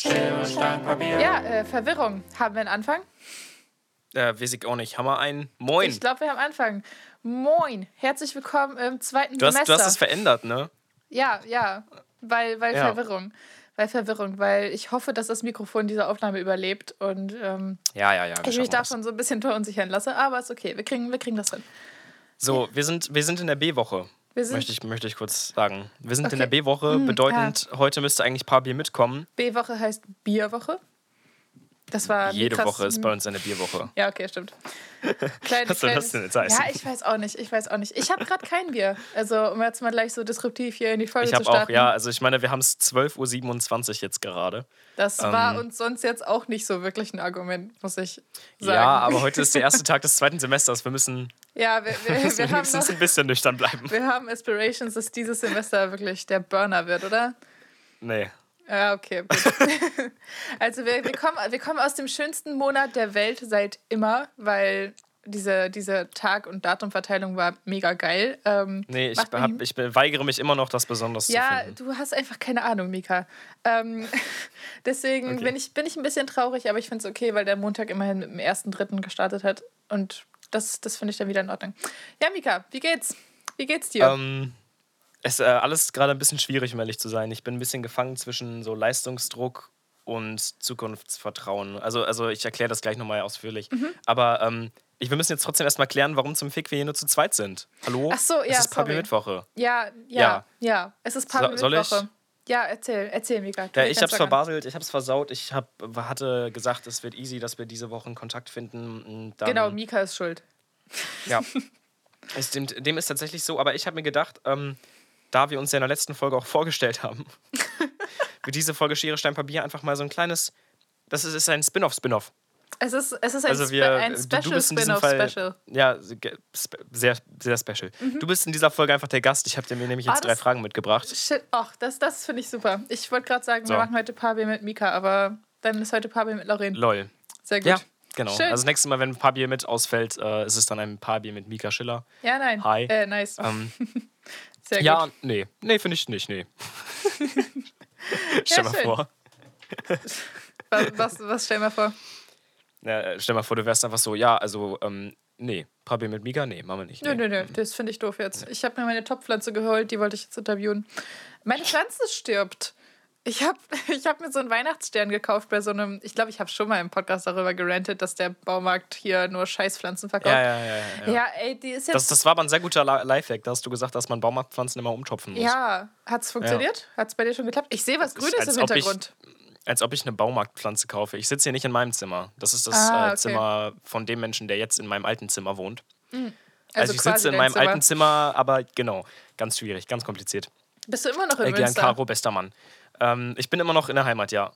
Schere, Stein, Papier. Ja, äh, Verwirrung. Haben wir einen Anfang? Äh, weiß ich auch nicht. Haben wir einen? Moin. Ich glaube, wir haben Anfang. Moin. Herzlich willkommen im zweiten du, hast, Semester. du hast es verändert, ne? Ja, ja. Weil, weil Ja. Verwirrung. Weil Verwirrung. Weil ich hoffe, dass das Mikrofon diese Aufnahme überlebt und ähm, Ja, ja, ja. ich mich davon so ein bisschen verunsichern lasse. Aber ist okay. Wir kriegen, wir kriegen das hin. So, wir sind, wir sind in der B-Woche. Möchte ich, möchte ich kurz sagen. Wir sind Okay. in der B-Woche, Mm, bedeutend, heute müsste eigentlich Papi mitkommen. B-Woche heißt Bierwoche. Das war Jede krass. Woche ist bei uns eine Bierwoche. Ja, okay, stimmt. Klein, Was soll das denn jetzt heißen? Ja, ich weiß auch nicht. Ich weiß auch nicht. Ich habe gerade kein Bier. Also, um jetzt mal gleich so disruptiv hier in die Folge Ich zu habe auch, starten. ja, also ich meine, wir haben es 12.27 Uhr jetzt gerade. Das war ähm, uns sonst jetzt auch nicht so wirklich ein Argument, muss ich sagen. Ja, aber heute ist der erste Tag des zweiten Semesters. Wir müssen, Ja, wir, wir, müssen wir, haben noch, ein bisschen nüchtern bleiben. wir haben Aspirations, dass dieses Semester wirklich der Burner wird, oder? Nee. Ja, okay. Also wir, wir, kommen, wir kommen aus dem schönsten Monat der Welt seit immer, weil diese, diese Tag- und Datumverteilung war mega geil. Ähm, Nee, ich, hab, ich weigere mich immer noch, das besonders zu Ja, finden. du hast einfach keine Ahnung, Mika. Ähm, deswegen Okay. bin, ich, bin ich ein bisschen traurig, aber ich finde es okay, weil der Montag immerhin mit dem ersten Dritten gestartet hat. Und das, das finde ich dann wieder in Ordnung. Ja, Mika, wie geht's? Wie geht's dir? Ähm, es ist äh, alles gerade ein bisschen schwierig, um ehrlich zu sein. Ich bin ein bisschen gefangen zwischen so Leistungsdruck und Zukunftsvertrauen. Also, also ich erkläre das gleich nochmal ausführlich. Mhm. Aber ähm, ich, wir müssen jetzt trotzdem erstmal klären, warum zum Fick wir hier nur zu zweit sind. Hallo? Ach so, ja, Es ist Papi. Mittwoche. ja, ja, ja. ja, Es ist Papi So-? Mittwoche. Ja, erzähl, erzähl, Mika. Du Ja, ich hab's verbaselt, ich hab's versaut. Ich hab, hatte gesagt, es wird easy, dass wir diese Woche einen Kontakt finden. Dann, Genau, Mika ist schuld. Ja. es, dem, dem ist tatsächlich so, aber ich habe mir gedacht, ähm, da wir uns ja in der letzten Folge auch vorgestellt haben, wird diese Folge Schere, Stein, Papier einfach mal so ein kleines. Das ist, ist ein Spin-off, Spin-off. Es ist, es ist ein, Also wir, ein Special du bist in diesem Spin-off Fall, Special. ja, sehr, sehr special. Du bist in dieser Folge einfach der Gast. Ich habe dir mir nämlich jetzt Ah, drei Fragen mitgebracht. Shit, ach, das, das finde ich super. Ich wollte gerade sagen, So. wir machen heute Papi mit Mika, aber dann ist heute Papi mit Lauren. Lol. Sehr gut. Ja, genau. Schön. Also nächstes Mal, wenn ein Paarbier mit ausfällt, äh, ist es dann ein Paarbier mit Mika Schiller. Ja, nein. Hi. Äh, nice. Ähm, Sehr ja, gut. nee. Nee, finde ich nicht, nee. Stell mal schön. vor. Was, was, was stell mal vor? Ja, äh, stell mal vor, du wärst einfach so, ja, also, ähm, nee. Paarbier mit Mika? Nee, machen wir nicht. Nö, Nee. nö, nö, das finde ich doof jetzt. Ich habe mir meine Topfpflanze geholt, die wollte ich jetzt interviewen. Meine Pflanze stirbt. Ich habe ich hab mir so einen Weihnachtsstern gekauft bei so einem, ich glaube, ich habe schon mal im Podcast darüber gerantet, dass der Baumarkt hier nur Scheißpflanzen verkauft. Ja, ja, ja. ja, ja. Ja, ey, die ist jetzt. Das, das war aber ein sehr guter Li- Lifehack. Da hast du gesagt, dass man Baumarktpflanzen immer umtopfen muss. ja, hat's funktioniert? Hat's bei dir schon geklappt? Ich sehe was ist, Grünes als im ob ich- Hintergrund. Als ob ich eine Baumarktpflanze kaufe. Ich sitze hier nicht in meinem Zimmer. Das ist das Ah, äh, okay. Zimmer von dem Menschen, der jetzt in meinem alten Zimmer wohnt. Also, Also, ich sitze in meinem Zimmer. alten Zimmer, aber genau, ganz schwierig, ganz kompliziert. Bist du immer noch in Äh, gern Münster? Caro, bester Mann. Ähm, ich bin immer noch in der Heimat, ja.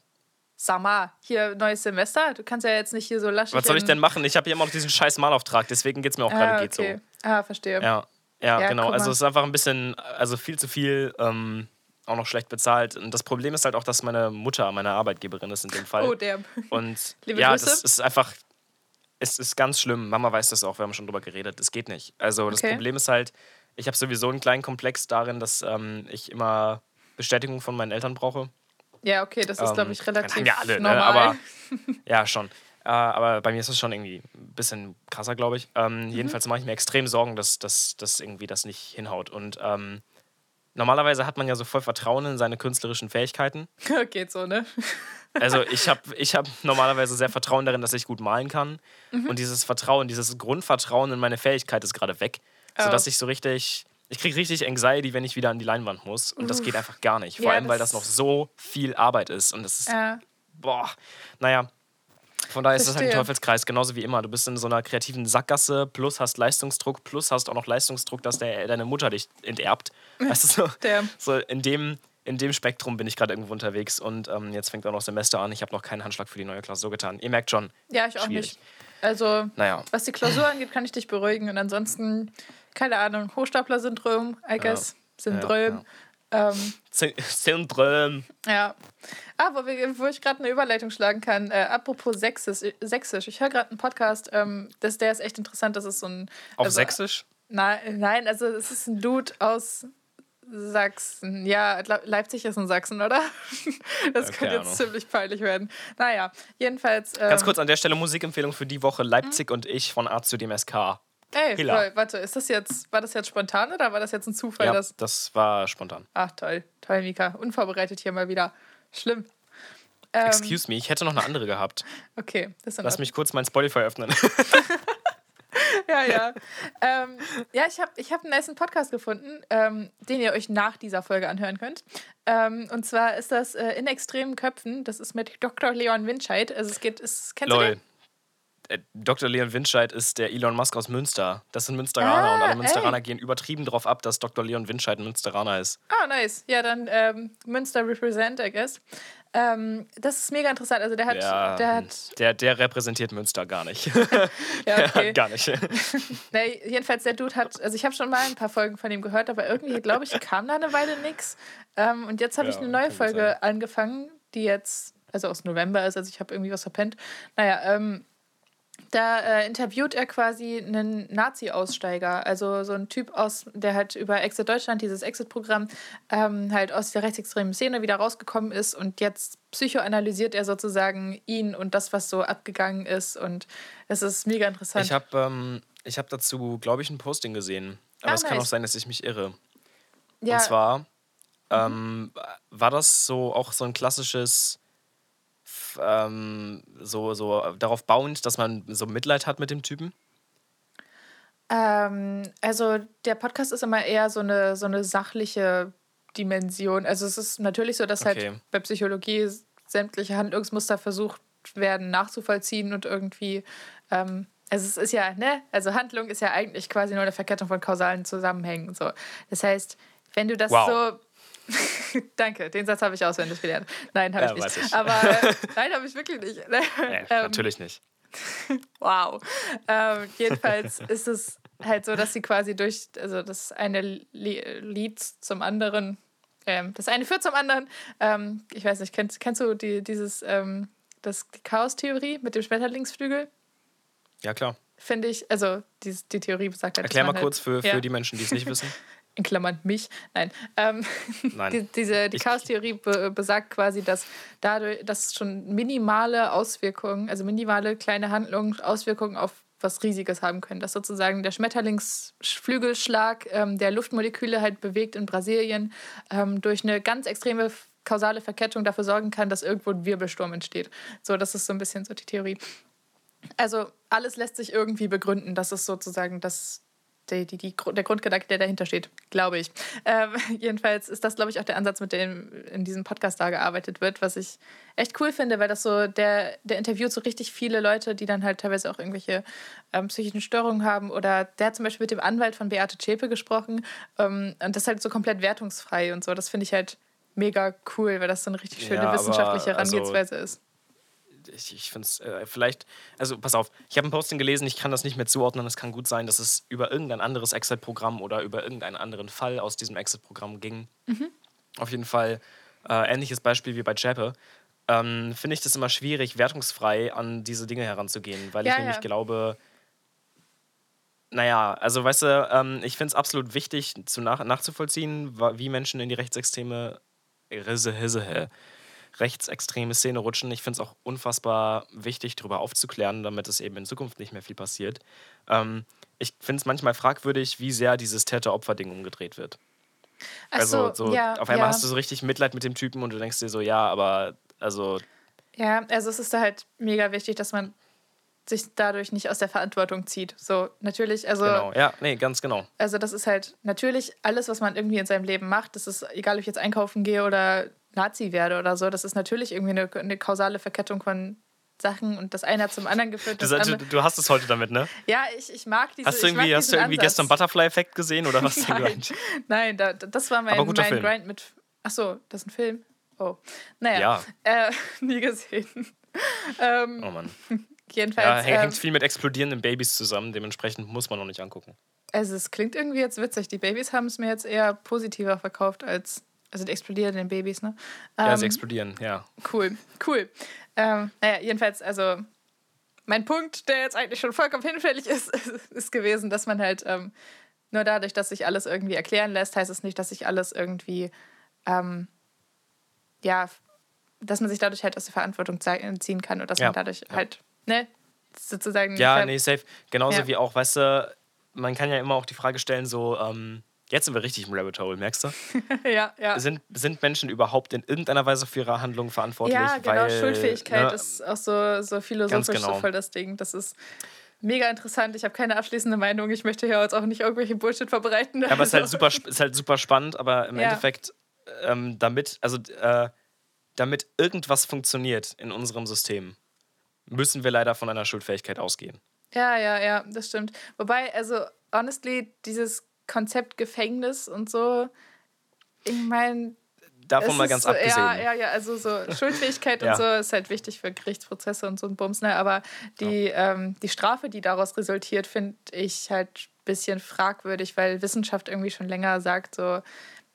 Sag mal, hier neues Semester. Du kannst ja jetzt nicht hier so laschig. Was soll ich denn machen? Ich habe hier immer noch diesen scheiß Malauftrag, deswegen geht es mir auch gerade Ah, geht okay. Ah, verstehe. so. Ja, ja, Ja, genau. Also es ist einfach ein bisschen, also viel zu viel, ähm, auch noch schlecht bezahlt. Und das Problem ist halt auch, dass meine Mutter meine Arbeitgeberin ist in dem Fall. Oh, der. Und Liebe ja, Grüße. das ist einfach, es ist ganz schlimm. Mama weiß das auch, wir haben schon drüber geredet. Es geht nicht. Also das Okay. Problem ist halt, ich habe sowieso einen kleinen Komplex darin, dass ähm, ich immer Bestätigung von meinen Eltern brauche. Ja, okay, das ist, Ähm, glaube ich, relativ haben ja alle, ne? normal. Aber ja, schon. Äh, aber bei mir ist es schon irgendwie ein bisschen krasser, glaube ich. Ähm, Mhm. Jedenfalls mache ich mir extrem Sorgen, dass, dass, dass irgendwie das nicht hinhaut. Und ähm, normalerweise hat man ja so voll Vertrauen in seine künstlerischen Fähigkeiten. Geht so, ne? Also ich habe ich hab normalerweise sehr Vertrauen darin, dass ich gut malen kann. Mhm. Und dieses Vertrauen, dieses Grundvertrauen in meine Fähigkeit ist gerade weg. Sodass Oh. ich so richtig, ich kriege richtig Anxiety, wenn ich wieder an die Leinwand muss. Und das geht einfach gar nicht. Vor Ja, allem, weil das- noch so viel Arbeit ist. Und das ist, Ja. boah, naja. Von daher ist das halt ein. Teufelskreis, genauso wie immer. Du bist in so einer kreativen Sackgasse, plus hast Leistungsdruck, plus hast auch noch Leistungsdruck, dass der, deine Mutter dich enterbt. Weißt du, so, so in dem, in dem Spektrum bin ich gerade irgendwo unterwegs und ähm, jetzt fängt auch noch Semester an. Ich habe noch keinen Handschlag für die neue Klausur getan. Ihr merkt schon. Ja, ich auch Schwierig. nicht. Also, Naja. was die Klausur angeht, kann ich dich beruhigen. Und ansonsten, keine Ahnung, Hochstapler-Syndrom, I guess. Syndrom. Ähm, Syndrom. ja. Ah, wo, ich gerade eine Überleitung schlagen kann. Äh, apropos Sächsisch. Sächsisch. Ich höre gerade einen Podcast, ähm, das, der ist echt interessant. Das ist so ein. Auf also, Sächsisch? Nein, nein, also es ist ein Dude aus Sachsen. Ja, Leipzig ist in Sachsen, oder? Das Ja, könnte jetzt Ahnung. ziemlich peinlich werden. Naja, jedenfalls. Ähm, Ganz kurz an der Stelle Musikempfehlung für die Woche Leipzig und ich von A zu dem SK. Ey, Hilla. toll. Warte, ist das jetzt, war das jetzt spontan oder war das jetzt ein Zufall? Ja, Dass, das war spontan. ach, toll. Toll, Mika. Unvorbereitet hier mal wieder. Schlimm. Ähm, Excuse me, ich hätte noch eine andere gehabt. Okay, das ist Lass mich kurz mein Spotify öffnen. Ja, ja. ähm, ja, ich habe ich hab einen nice Podcast gefunden, ähm, den ihr euch nach dieser Folge anhören könnt. Ähm, und zwar ist das äh, In extremen Köpfen. Das ist mit Dr. Leon Winscheid. Also es geht, es, kennst du Lol. den? Äh, Dr. Leon Winscheid ist der Elon Musk aus Münster. Das sind Münsteraner Ah, und alle Münsteraner ey. gehen übertrieben drauf ab, dass Dr. Leon Winscheid ein Münsteraner ist. Ah, nice. Ja, dann ähm, Münster Represent, I guess. Ähm, das ist mega interessant. Also der hat, Der, der hat, der, der repräsentiert Münster gar nicht. ja, okay. gar nicht. Nee, jedenfalls der Dude hat, also ich habe schon mal ein paar Folgen von ihm gehört, aber irgendwie, glaube ich, kam da eine Weile nix. Ähm, und jetzt habe ich Ja, eine neue Folge sein. angefangen, die jetzt, also aus November ist, also ich habe irgendwie was verpennt. Naja, ähm, da äh, interviewt er quasi einen Nazi-Aussteiger, also so ein Typ aus, der halt über Exit Deutschland, dieses Exit-Programm, ähm, halt aus der rechtsextremen Szene wieder rausgekommen ist und jetzt psychoanalysiert er sozusagen ihn und das, was so abgegangen ist und es ist mega interessant. Ich habe ähm, ich hab dazu, glaube ich, ein Posting gesehen. Aber Ah, es kann nice. auch sein, dass ich mich irre. ja, Und zwar ähm, war das so auch so ein klassisches, ähm, so, so darauf bauend, dass man so Mitleid hat mit dem Typen. Ähm, also der Podcast ist immer eher so eine, so eine sachliche Dimension. Also es ist natürlich so, dass Okay. halt bei Psychologie sämtliche Handlungsmuster versucht werden nachzuvollziehen und irgendwie, ähm, also es ist ja, ne, also Handlung ist ja eigentlich quasi nur eine Verkettung von kausalen Zusammenhängen. So. Das heißt, wenn du das Wow. so Danke, den Satz habe ich auswendig gelernt. Nein, habe Ja, ich nicht. ich. Aber nein, habe ich wirklich nicht. Nee, Ähm, natürlich nicht. Wow. Ähm, jedenfalls ist es halt so, dass sie quasi durch, also das eine Li- Lied zum anderen, ähm, das eine führt zum anderen. Ähm, ich weiß nicht, kennst, kennst du die, dieses, ähm, das die Chaos-Theorie mit dem Schmetterlingsflügel? Ja, klar. Finde ich, also die, die Theorie besagt halt, Erklär mal kurz für, für ja. die Menschen, die es nicht wissen. In Klammern mich, nein. Ähm, Nein. die, diese, die Chaos-Theorie be besagt quasi, dass dadurch, dass schon minimale Auswirkungen, also minimale kleine Handlungen Auswirkungen auf was Riesiges haben können. Dass sozusagen der Schmetterlingsflügelschlag ähm, der Luftmoleküle halt bewegt in Brasilien ähm, durch eine ganz extreme kausale Verkettung dafür sorgen kann, dass irgendwo ein Wirbelsturm entsteht. So, das ist so ein bisschen so die Theorie. Also alles lässt sich irgendwie begründen. Das ist sozusagen das, die, die, die, der Grundgedanke, der dahinter steht, glaube ich. Ähm, jedenfalls ist das, glaube ich, auch der Ansatz, mit dem in diesem Podcast da gearbeitet wird, was ich echt cool finde, weil das so, der, der interviewt so richtig viele Leute, die dann halt teilweise auch irgendwelche ähm, psychischen Störungen haben. Oder der hat zum Beispiel mit dem Anwalt von Beate Zschäpe gesprochen. Ähm, und das halt so komplett wertungsfrei und so. Das finde ich halt mega cool, weil das so eine richtig schöne Ja, wissenschaftliche also- Herangehensweise ist. Ich, ich finde es äh, vielleicht, also pass auf, ich habe ein Posting gelesen, ich kann das nicht mehr zuordnen. Es kann gut sein, dass es über irgendein anderes Exit-Programm oder über irgendeinen anderen Fall aus diesem Exit-Programm ging. Mhm. Auf jeden Fall äh, ähnliches Beispiel wie bei Chappe. Ähm, finde ich das immer schwierig, wertungsfrei an diese Dinge heranzugehen, weil Ja, ich nämlich ja. glaube, naja, also weißt du, ähm, ich finde es absolut wichtig zu nach nachzuvollziehen, wie Menschen in die rechtsextreme Risse, Hisse, hä, rechtsextreme Szene rutschen. Ich finde es auch unfassbar wichtig, darüber aufzuklären, damit es eben in Zukunft nicht mehr viel passiert. Ähm, ich finde es manchmal fragwürdig, wie sehr dieses Täter-Opfer-Ding umgedreht wird. Ach Also so, so, ja, auf einmal ja. hast du so richtig Mitleid mit dem Typen und du denkst dir so, ja, aber also Ja, also es ist da halt mega wichtig, dass man sich dadurch nicht aus der Verantwortung zieht. So, natürlich, also, genau, ja, nee, ganz genau. also das ist halt natürlich alles, was man irgendwie in seinem Leben macht, das ist, egal ob ich jetzt einkaufen gehe oder Nazi werde oder so, das ist natürlich irgendwie eine, eine kausale Verkettung von Sachen und das eine hat zum anderen geführt. Du, Das du, hast es heute damit, ne? ja, ich, ich mag diese Hast du irgendwie, hast du irgendwie Ansatz. gestern Butterfly-Effekt gesehen oder was? denn Grind? nein da, das war mein, mein Film. Grind mit. Ach so, das ist ein Film. Oh, naja, Ja. Äh, nie gesehen. ähm, Oh Mann. jedenfalls. Ja, hängt ähm, hängt viel mit explodierenden Babys zusammen, dementsprechend muss man noch nicht angucken. Also es klingt irgendwie jetzt witzig. Die Babys haben es mir jetzt eher positiver verkauft als also die explodierenden Babys, ne? Ja, Ähm, sie explodieren, ja. cool, cool. Ähm, naja, jedenfalls, also mein Punkt, der jetzt eigentlich schon vollkommen hinfällig ist, ist gewesen, dass man halt ähm, nur dadurch, dass sich alles irgendwie erklären lässt, heißt es nicht, dass sich alles irgendwie, ähm, ja, dass man sich dadurch halt aus der Verantwortung ziehen kann und dass Ja, man dadurch ja. halt, ne, sozusagen. Ja, nee, safe. Genauso Ja. wie auch, weißt du, man kann ja immer auch die Frage stellen, so, ähm, jetzt sind wir richtig im Rabbit Hole, merkst du? ja, ja. Sind, sind Menschen überhaupt in irgendeiner Weise für ihre Handlungen verantwortlich? Ja, genau. weil, Schuldfähigkeit ne, ist auch so, so philosophisch genau. so voll das Ding. Das ist mega interessant. Ich habe keine abschließende Meinung. Ich möchte hier jetzt auch nicht irgendwelche Bullshit verbreiten. Ja, aber es ist halt Also- super, ist halt super spannend, aber im Ja. Endeffekt, ähm, damit, also äh, damit irgendwas funktioniert in unserem System, müssen wir leider von einer Schuldfähigkeit ausgehen. Ja, ja, ja, das stimmt. Wobei, also, honestly, dieses Konzept Gefängnis und so, ich meine. Davon mal ganz so, abgesehen. Ja, ja, ja, also so Schuldfähigkeit Ja. und so ist halt wichtig für Gerichtsprozesse und so ein Bums, ne? Aber die, ähm, die Strafe, die daraus resultiert, finde ich halt ein bisschen fragwürdig, weil Wissenschaft irgendwie schon länger sagt, so,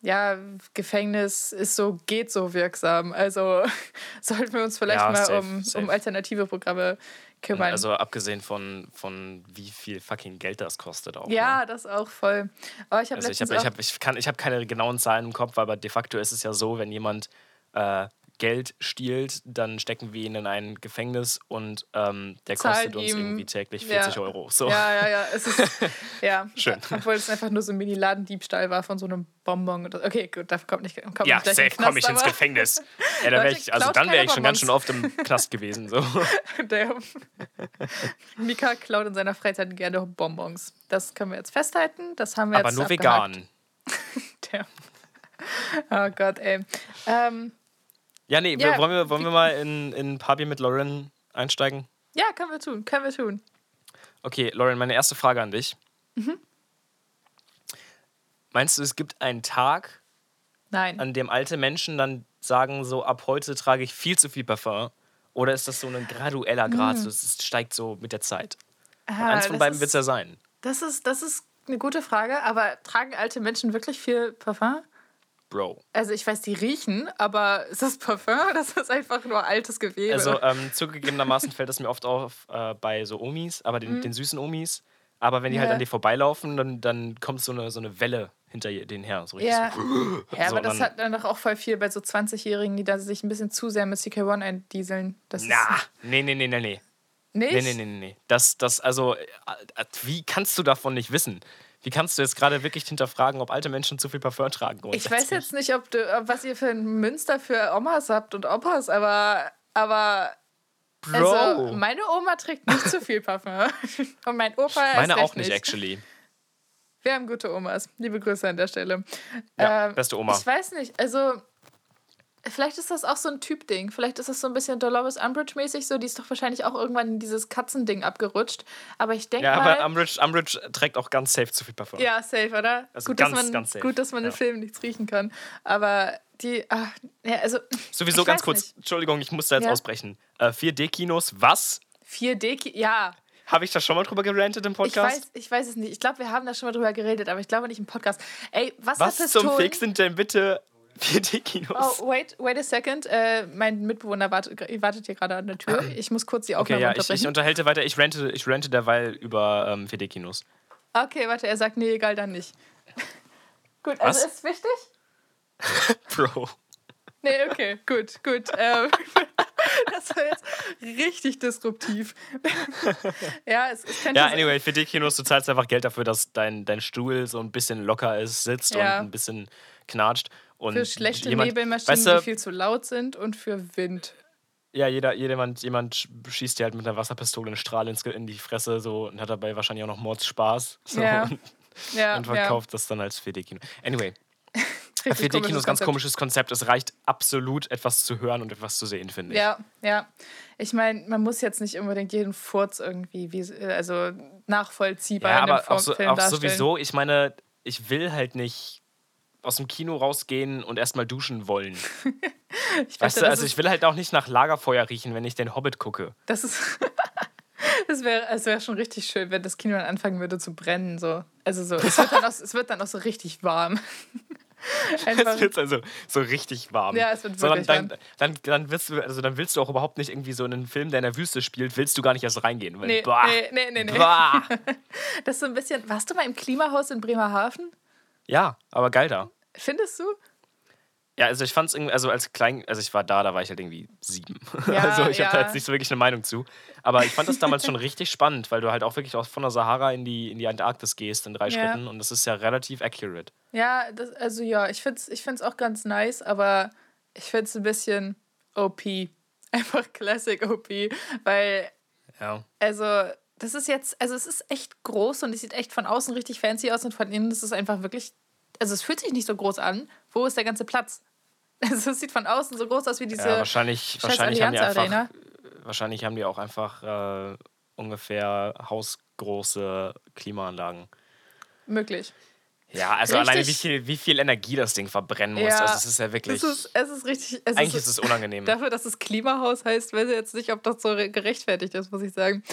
ja, Gefängnis ist so, geht so wirksam. Also sollten wir uns vielleicht Ja, mal safe, um, safe. um alternative Programme kümmern. Also abgesehen von, von wie viel fucking Geld das kostet auch. ja, Ne? das auch voll. Aber ich habe Also ich habe ich hab, ich kann, ich hab keine genauen Zahlen im Kopf, aber de facto ist es ja so, wenn jemand äh, Geld stiehlt, dann stecken wir ihn in ein Gefängnis und ähm, der Zahlen kostet uns irgendwie täglich ja. 40 Euro. So. Ja, ja, ja. Es ist, ja. Schön. Obwohl es einfach nur so ein Mini-Ladendiebstahl war von so einem Bonbon. Oder, okay, gut, dafür kommt nicht, kommt Ja, nicht gleich safe komme ich ins Gefängnis. Ja, da wär ich, also dann wäre ich schon ganz schön oft im Knast gewesen. So. Der Mika klaut in seiner Freizeit gerne Bonbons. Das können wir jetzt festhalten. Das haben wir Aber jetzt nur abgehakt. vegan. Der. Oh Gott, ey. Ähm, Ja, nee, Ja, wollen, wir, wollen wir mal in, in Bier mit Lauren einsteigen? ja, können wir tun, können wir tun. Okay, Lauren, meine erste Frage an dich. Mhm. Meinst du, es gibt einen Tag, Nein. an dem alte Menschen dann sagen, so ab heute trage ich viel zu viel Parfum? Oder ist das so ein gradueller Grad? So, es steigt so mit der Zeit. Mhm. Ah, eins von beiden wird es ja sein. Das ist, das ist eine gute Frage, aber tragen alte Menschen wirklich viel Parfum? Bro. Also ich weiß, die riechen, aber ist das Parfum oder ist das einfach nur altes Gewebe? Also ähm, zugegebenermaßen fällt das mir oft auf äh, bei so Omis, aber den, den süßen Omis. Aber wenn die halt Mhm. Ja. an dir vorbeilaufen, dann, dann kommt so eine, so eine Welle hinter denen her. So ja, so. ja aber so, das hat dann doch auch voll viel bei so 20-Jährigen, die da sich ein bisschen zu sehr mit CK1 eindieseln. Das Na, nee, nee, nee, nee, nee. nicht? Nee, nee, nee, nee, nee. Das, das, also, äh, äh, wie kannst du davon nicht wissen? Wie kannst du jetzt gerade wirklich hinterfragen, ob alte Menschen zu viel Parfum tragen? Ich weiß jetzt nicht, ob du, was ihr für ein Münster für Omas habt und Opas, aber, aber Bro. also meine Oma trägt nicht zu viel Parfum. Und mein Opa erst Meine auch nicht, actually. Wir haben gute Omas. Liebe Grüße an der Stelle. Ja, Ähm, beste Oma. Ich weiß nicht, also vielleicht ist das auch so ein Typ-Ding. Vielleicht ist das so ein bisschen Dolores Umbridge-mäßig so. Die ist doch wahrscheinlich auch irgendwann in dieses Katzending abgerutscht. Aber ich denke Ja, mal... aber Umbridge, Umbridge trägt auch ganz safe zu viel Parfum. ja, safe, oder? Also gut, ganz, dass man, ganz safe. gut, dass man Ja. im Film nichts riechen kann. Aber die... Ach, ja, also... Sowieso ich ganz kurz, nicht. Entschuldigung, ich muss da jetzt Ja. ausbrechen. Äh, 4D-Kinos, was? 4D... Ja, Habe ich da schon mal drüber gerantet im ich Podcast? weiß, ich weiß es nicht. Ich glaube, wir haben da schon mal drüber geredet, aber ich glaube nicht im Podcast. Ey, was, hat was zum Pistolen- Fix sind denn bitte 4D-Kinos? Oh, wait, wait a second. Äh, mein Mitbewohner wartet, wartet hier gerade an der Tür. Ich muss kurz die okay, Aufnahme ja, ich, ich unterhalte weiter. Ich rente, ich rente derweil über ähm, 4D-Kinos. okay, warte, er sagt, nee, egal, dann nicht. gut, Was? also ist wichtig? Bro. Nee, okay, gut, gut. Ähm, das war jetzt richtig disruptiv. ja, es, es könnte Ja, anyway, 4D-Kinos, du zahlst einfach Geld dafür, dass dein, dein Stuhl so ein bisschen locker ist, sitzt Ja. und ein bisschen knatscht. Und für schlechte jemand, Nebelmaschinen, weißt du, die viel zu laut sind und für Wind. Ja, jeder, jemand, jemand sch- schießt dir halt mit einer Wasserpistole einen Strahl in die Fresse so, und hat dabei wahrscheinlich auch noch Mordspaß. So, Ja. und, Ja, und verkauft das dann als 4D-Kino. Anyway, ja. Richtig 4D-Kino komisches ist ein ganz komisches Konzept. Es reicht absolut, etwas zu hören und etwas zu sehen, finde ich. Ja, ja. Ich meine, man muss jetzt nicht unbedingt jeden Furz irgendwie wie, also nachvollziehbar Ja, in einem aber auch, so, Film auch darstellen. sowieso, ich meine, ich will halt nicht aus dem Kino rausgehen und erstmal duschen wollen. Ich Weißt du, also ich will halt auch nicht nach Lagerfeuer riechen, wenn ich den Hobbit gucke. Das ist. Es wäre es wär schon richtig schön, wenn das Kino dann anfangen würde zu brennen. So. Also so, es wird, dann auch, es wird dann auch so richtig warm. Einfach- Es wird also so richtig warm. Ja, es wird dann, wirklich dann, warm. dann, dann, willst du, also dann willst du auch überhaupt nicht irgendwie so in einen Film, der in der Wüste spielt, willst du gar nicht erst reingehen. Weil, Nee, boah, nee, nee, nee, nee. Das ist so ein bisschen. Warst du mal im Klimahaus in Bremerhaven? Ja, aber geil da. Findest du? Ja, also ich fand's irgendwie, also als klein, also ich war da, da war ich halt irgendwie sieben. Ja, also ich habe da ja. jetzt nicht so wirklich eine Meinung zu. Aber ich fand das damals schon richtig spannend, weil du halt auch wirklich auch von der Sahara in die, in die Antarktis gehst in drei Ja. Schritten und das ist ja relativ accurate. Ja, das, also ja, ich find's, ich find's auch ganz nice, aber ich find's ein bisschen OP. Einfach Classic OP, weil, Ja. also, das ist jetzt, also es ist echt groß und es sieht echt von außen richtig fancy aus und von innen ist es einfach wirklich, also es fühlt sich nicht so groß an. Wo ist der ganze Platz? Also es sieht von außen so groß aus wie diese ja wahrscheinlich, wahrscheinlich haben die einfach, Arena. wahrscheinlich haben die auch einfach äh, ungefähr hausgroße Klimaanlagen. möglich. Ja, also Richtig. alleine wie viel, wie viel Energie das Ding verbrennen muss. Ja, also es ist ja wirklich. Es ist, es ist richtig. Es eigentlich ist es unangenehm. Dafür, dass es Klimahaus heißt, weiß ich jetzt nicht, ob das so re- gerechtfertigt ist, muss ich sagen.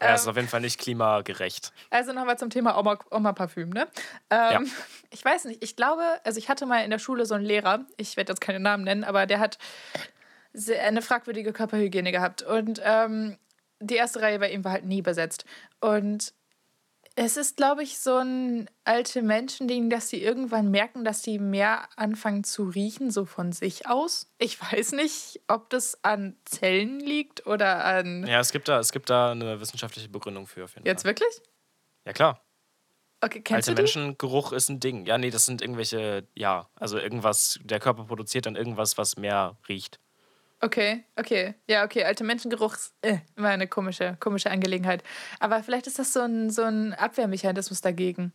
ja, es ist Ähm, auf jeden Fall nicht klimagerecht. Also nochmal zum Thema Oma, Oma Parfüm, ne? Ähm, Ich weiß nicht, ich glaube, also ich hatte mal in der Schule so einen Lehrer, ich werde jetzt keine Namen nennen, aber der hat eine fragwürdige Körperhygiene gehabt. Und ähm, die erste Reihe bei ihm war halt nie besetzt. Und es ist, glaube ich, so ein alte Menschending, dass sie irgendwann merken, dass sie mehr anfangen zu riechen, so von sich aus. Ich weiß nicht, ob das an Zellen liegt oder an. Ja, es gibt, da, es gibt da eine wissenschaftliche Begründung für auf jeden Jetzt Fall. wirklich? Ja, klar. Okay, kennst Alte? Menschengeruch ist ein Ding. Ja, nee, das sind irgendwelche, ja, also irgendwas, der Körper produziert dann irgendwas, was mehr riecht. Okay, okay. Ja, okay. Alte Menschengeruch ist äh, immer eine komische, komische Angelegenheit. Aber vielleicht ist das so ein, so ein Abwehrmechanismus dagegen.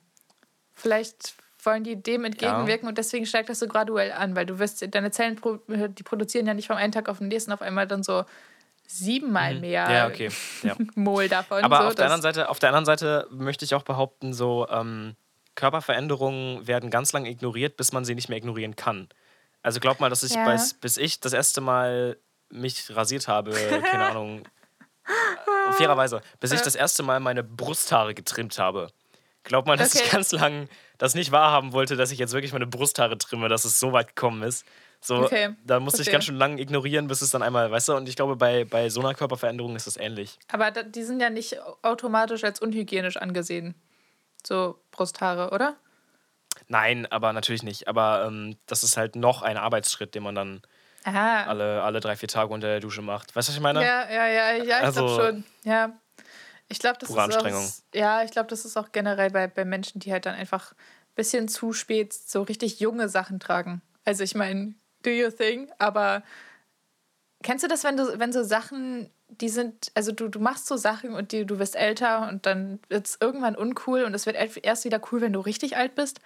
Vielleicht wollen die dem entgegenwirken und deswegen steigt das so graduell an, weil du wirst, deine Zellen, die produzieren ja nicht vom einen Tag auf den nächsten auf einmal dann so siebenmal mehr Mhm. Ja, okay. Ja. Mol davon. Aber so, auf, der anderen Seite, auf der anderen Seite möchte ich auch behaupten, so ähm, Körperveränderungen werden ganz lange ignoriert, bis man sie nicht mehr ignorieren kann. Also glaub mal, dass ich, Ja. bis, bis ich das erste Mal mich rasiert habe, keine Ahnung, äh, fairerweise, bis ich das erste Mal meine Brusthaare getrimmt habe. Glaub mal, dass ich Okay. ganz lang das nicht wahrhaben wollte, dass ich jetzt wirklich meine Brusthaare trimme, dass es so weit gekommen ist. So, Okay, da musste ich verstehe. ganz schön lang ignorieren, bis es dann einmal, weißt du, und ich glaube, bei, bei so einer Körperveränderung ist das ähnlich. Aber die sind ja nicht automatisch als unhygienisch angesehen. So Brusthaare, oder? Nein, aber natürlich nicht. Aber ähm, das ist halt noch ein Arbeitsschritt, den man dann Aha. alle, alle drei, vier Tage unter der Dusche macht. Weißt du, was ich meine? Ja, ja, ja, ja, ich Also- glaube schon. Ja. Ich glaube, das ist auch, ja, ich glaube, das ist auch generell bei, bei Menschen, die halt dann einfach ein bisschen zu spät so richtig junge Sachen tragen. Also ich meine, do your thing, aber kennst du das, wenn du, wenn so Sachen, die sind, also du, du machst so Sachen und die, du wirst älter und dann wird es irgendwann uncool und es wird erst wieder cool, wenn du richtig alt bist?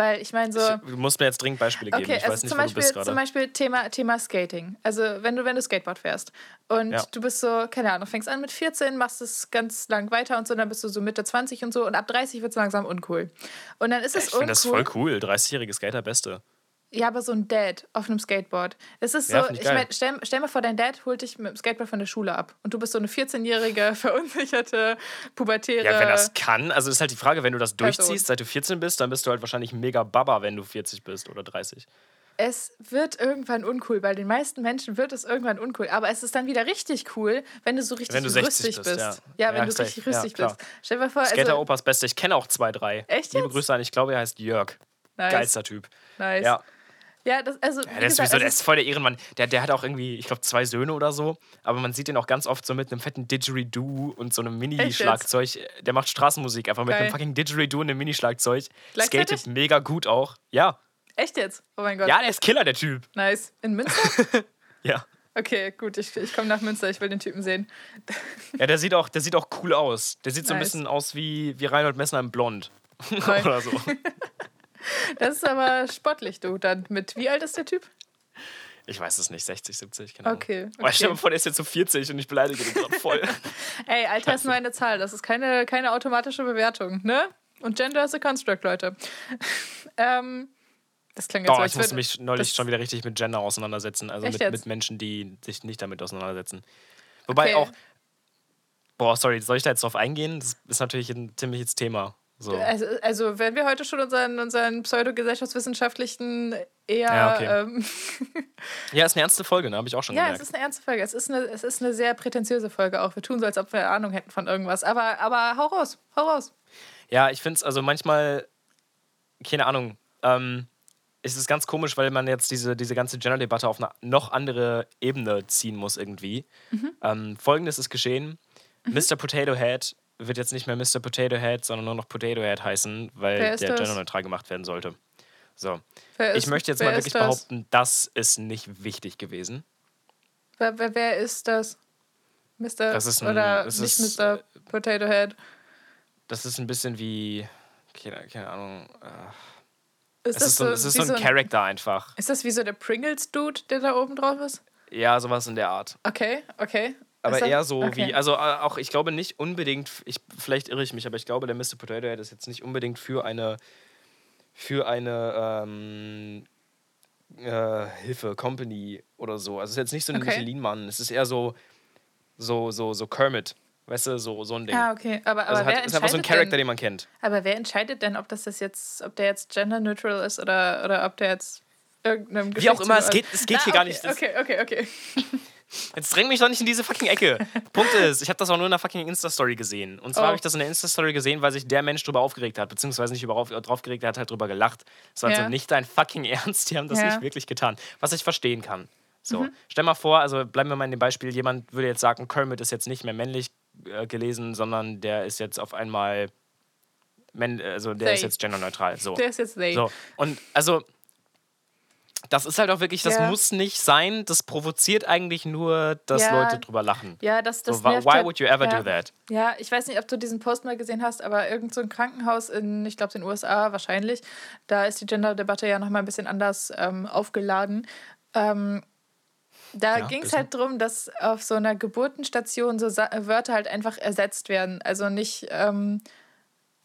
Weil ich meine so. Ich, du musst mir jetzt dringend Beispiele geben. Okay, ich also weiß nicht, zum wo du Beispiel, bist zum gerade. Beispiel Thema, Thema Skating. Also wenn du, wenn du Skateboard fährst und Ja. du bist so, keine Ahnung, fängst an mit 14, machst es ganz lang weiter und so, dann bist du so Mitte 20 und so und ab 30 wird es langsam uncool. Und dann ist es Ich finde uncool. das voll cool. 30-jährige Skater, beste. Ja, aber so ein Dad auf einem Skateboard. Das ist so, Ja, find ich ich meine, stell, stell mal vor, dein Dad holt dich mit dem Skateboard von der Schule ab und du bist so eine 14-jährige, verunsicherte, pubertäre. Ja, wenn das kann, also ist halt die Frage, wenn du das Person. durchziehst, seit du 14 bist, dann bist du halt wahrscheinlich mega Baba, wenn du 40 bist oder 30. es wird irgendwann uncool. Bei den meisten Menschen wird es irgendwann uncool. Aber es ist dann wieder richtig cool, wenn du so richtig Wenn du 60 rüstig bist, bist. ja. Ja, wenn Ja, du richtig Ja, rüstig bist. Stell dir mal vor, Skater also, Opas Beste. Ich kenne auch zwei, drei. Echt Liebe jetzt? Grüße an, ich glaube, er heißt Jörg. nice, Geilster Typ. nice. Ja. Ja, das, also, Ja, ist, gesagt, sowieso, es der ist- ist voll der Ehrenmann. Der, der hat auch irgendwie, ich glaube, zwei Söhne oder so. Aber man sieht den auch ganz oft so mit einem fetten Didgeridoo und so einem Mini-Schlagzeug. Der macht Straßenmusik einfach mit Geil. einem fucking Didgeridoo und einem Mini-Schlagzeug. Skatet mega gut auch. Ja. echt jetzt? Oh mein Gott. Ja, der ist Killer, der Typ. Nice. In Münster? Ja. Okay, gut, ich, ich komme nach Münster, ich will den Typen sehen. Ja, der sieht auch, der sieht auch cool aus. Der sieht so ein Nice. bisschen aus wie, wie Reinhold Messner im Blond. Oder so. Das ist aber sportlich, du. Dann mit wie alt ist der Typ? Ich weiß es nicht, 60, 70, genau. Okay. Aber stell dir okay. mal vor, der ist jetzt so 40 und ich beleidige den gerade voll. Ey, Alter ist nur eine Zahl. Das ist keine, keine automatische Bewertung, ne? Und Gender is a construct, Leute. ähm, das klang jetzt Doch, so, ich musste mich neulich schon wieder richtig mit Gender auseinandersetzen. Also mit, mit Menschen, die sich nicht damit auseinandersetzen. Wobei Okay. auch. Boah, sorry, soll ich da jetzt drauf eingehen? Das ist natürlich ein ziemliches Thema. So. Also, also wenn wir heute schon unseren, unseren pseudogesellschaftswissenschaftlichen eher. Ja, okay. ähm, Ja, ist eine ernste Folge, ne? Habe ich auch schon ja, es gemerkt. ist eine ernste Folge. Es ist eine, es ist eine sehr prätentiöse Folge auch. Wir tun so, als ob wir Ahnung hätten von irgendwas. Aber, aber hau raus, hau raus. Ja, ich finde es also manchmal, keine Ahnung, ähm, es ist ganz komisch, weil man jetzt diese, diese ganze Gender-Debatte auf eine noch andere Ebene ziehen muss irgendwie. Mhm. Ähm, Folgendes ist geschehen. Mr. Potato Head wird jetzt nicht mehr Mr. Potato Head, sondern nur noch Potato Head heißen, weil der das? genderneutral gemacht werden sollte. So. Wer Ich ist- möchte jetzt mal wirklich das? behaupten, das ist nicht wichtig gewesen. Wer, wer, wer ist das? Mr. Das ist ein- oder es nicht ist- Mr. Potato Head? Das ist ein bisschen wie, keine, keine Ahnung, äh, Ist es ist so, es ist wie so ein Charakter einfach. Ist das wie so der Pringles-Dude, der da oben drauf ist? Ja, sowas in der Art. Okay, okay. Aber eher so okay. wie, also äh, auch, ich glaube nicht unbedingt, ich, vielleicht irre ich mich, aber ich glaube, der Mr. Potato Head ist jetzt nicht unbedingt für eine, für eine ähm, äh, Hilfe, Company oder so. Also es ist jetzt nicht so ein Okay. Michelin-Mann, es ist eher so, so, so, so Kermit, weißt du, so, so ein Ding. Ah, okay. Aber, aber also wer hat, ist einfach so ein Charakter, den man kennt. Aber wer entscheidet denn, ob das, das jetzt, ob der jetzt gender-neutral ist oder, oder ob der jetzt irgendeinem Wie auch immer, es geht- es geht Ah, hier gar okay, nicht. Das- Okay, okay, okay. Jetzt dräng mich doch nicht in diese fucking Ecke. Punkt ist, ich habe das auch nur in einer fucking Insta-Story gesehen. Und zwar Oh. habe ich das in der Insta-Story gesehen, weil sich der Mensch drüber aufgeregt hat. Beziehungsweise nicht über, drauf geregt, er hat halt drüber gelacht. Das war Ja. also nicht dein fucking Ernst. Die haben das Ja. Mhm. nicht wirklich getan. Was ich verstehen kann. So, stell mal vor, also bleiben wir mal in dem Beispiel, jemand würde jetzt sagen, Kermit ist jetzt nicht mehr männlich äh, gelesen, sondern der ist jetzt auf einmal, also der They. ist jetzt genderneutral. So. Der ist jetzt they. So, und also, das ist halt auch wirklich, das Ja. muss nicht sein. Das provoziert eigentlich nur, dass Ja. Leute drüber lachen. Ja, das, das so, why halt- would you ever ja. do that? Ja, ich weiß nicht, ob du diesen Post mal gesehen hast, aber irgend so ein Krankenhaus in, ich glaube, den USA wahrscheinlich, da ist die Gender-Debatte ja nochmal ein bisschen anders ähm, aufgeladen. Ähm, da Ja, ging es halt darum, dass auf so einer Geburtenstation so Sa Wörter halt einfach ersetzt werden. Also nicht, ähm,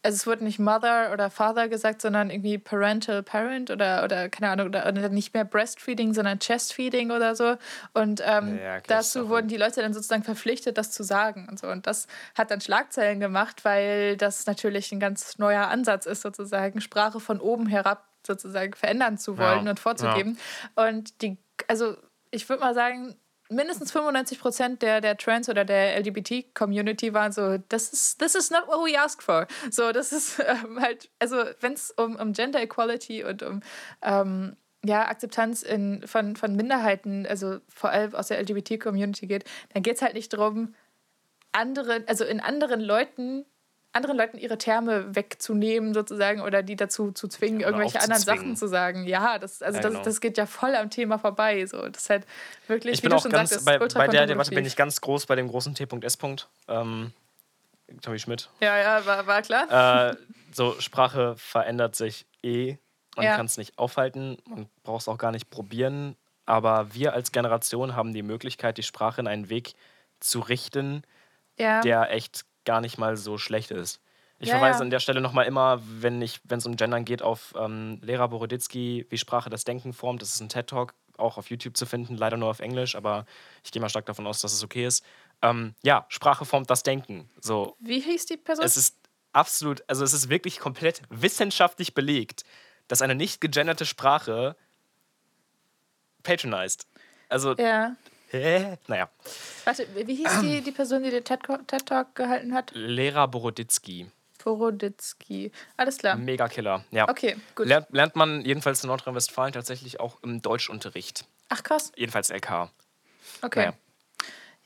also es wurde nicht Mother oder Father gesagt, sondern irgendwie Parental Parent oder, oder keine Ahnung, oder, oder nicht mehr Breastfeeding, sondern Chestfeeding oder so. Und ähm, Ja, dazu wurden die Leute dann sozusagen verpflichtet, das zu sagen und so. Und das hat dann Schlagzeilen gemacht, weil das natürlich ein ganz neuer Ansatz ist, sozusagen Sprache von oben herab sozusagen verändern zu wollen Ja, und vorzugeben. Und die, also ich würde mal sagen, mindestens 95 Prozent der, der Trans- oder der LGBT-Community waren so, das ist this is not what we asked for. So, das ist ähm, halt, also wenn es um, um Gender Equality und um ähm, ja, Akzeptanz in, von, von Minderheiten, also vor allem aus der LGBT-Community geht, dann geht es halt nicht darum, andere, also in anderen Leuten, anderen Leuten ihre Terme wegzunehmen sozusagen oder die dazu zu zwingen, oder irgendwelche anderen. Sachen zu sagen. Ja, das, also Ja, das, genau. das geht ja voll am Thema vorbei. So. Das ist halt wirklich, Ich wie bin du auch schon ganz, sagtest, bei, bei der Debatte bin ich ganz groß bei dem großen T.S. Ähm, Tommy Schmidt. Ja, ja, war, war klar. Äh, so, Sprache verändert sich eh. Man Ja. kann es nicht aufhalten, man braucht es auch gar nicht probieren. Aber wir als Generation haben die Möglichkeit, die Sprache in einen Weg zu richten, ja. der echt gar nicht mal so schlecht ist. Ich Ja, verweise ja. an der Stelle nochmal immer, wenn es um Gendern geht, auf ähm, Lehrer Boroditsky, wie Sprache das Denken formt. Das ist ein TED-Talk, auch auf YouTube zu finden, leider nur auf Englisch, aber ich gehe mal stark davon aus, dass es okay ist. Ähm, ja, Sprache formt das Denken. So, Wie hieß die Person? es ist absolut, also es ist wirklich komplett wissenschaftlich belegt, dass eine nicht gegenderte Sprache patronized. Also, ja. Hä? Naja. Warte, wie hieß die, die Person, die den TED-Talk TED -Talk gehalten hat? Lehrer Boroditsky, Boroditsky. Alles klar. mega Killer. Ja. Okay, gut. Lernt, lernt man jedenfalls in Nordrhein-Westfalen tatsächlich auch im Deutschunterricht. Ach krass. Jedenfalls LK. Okay. Naja.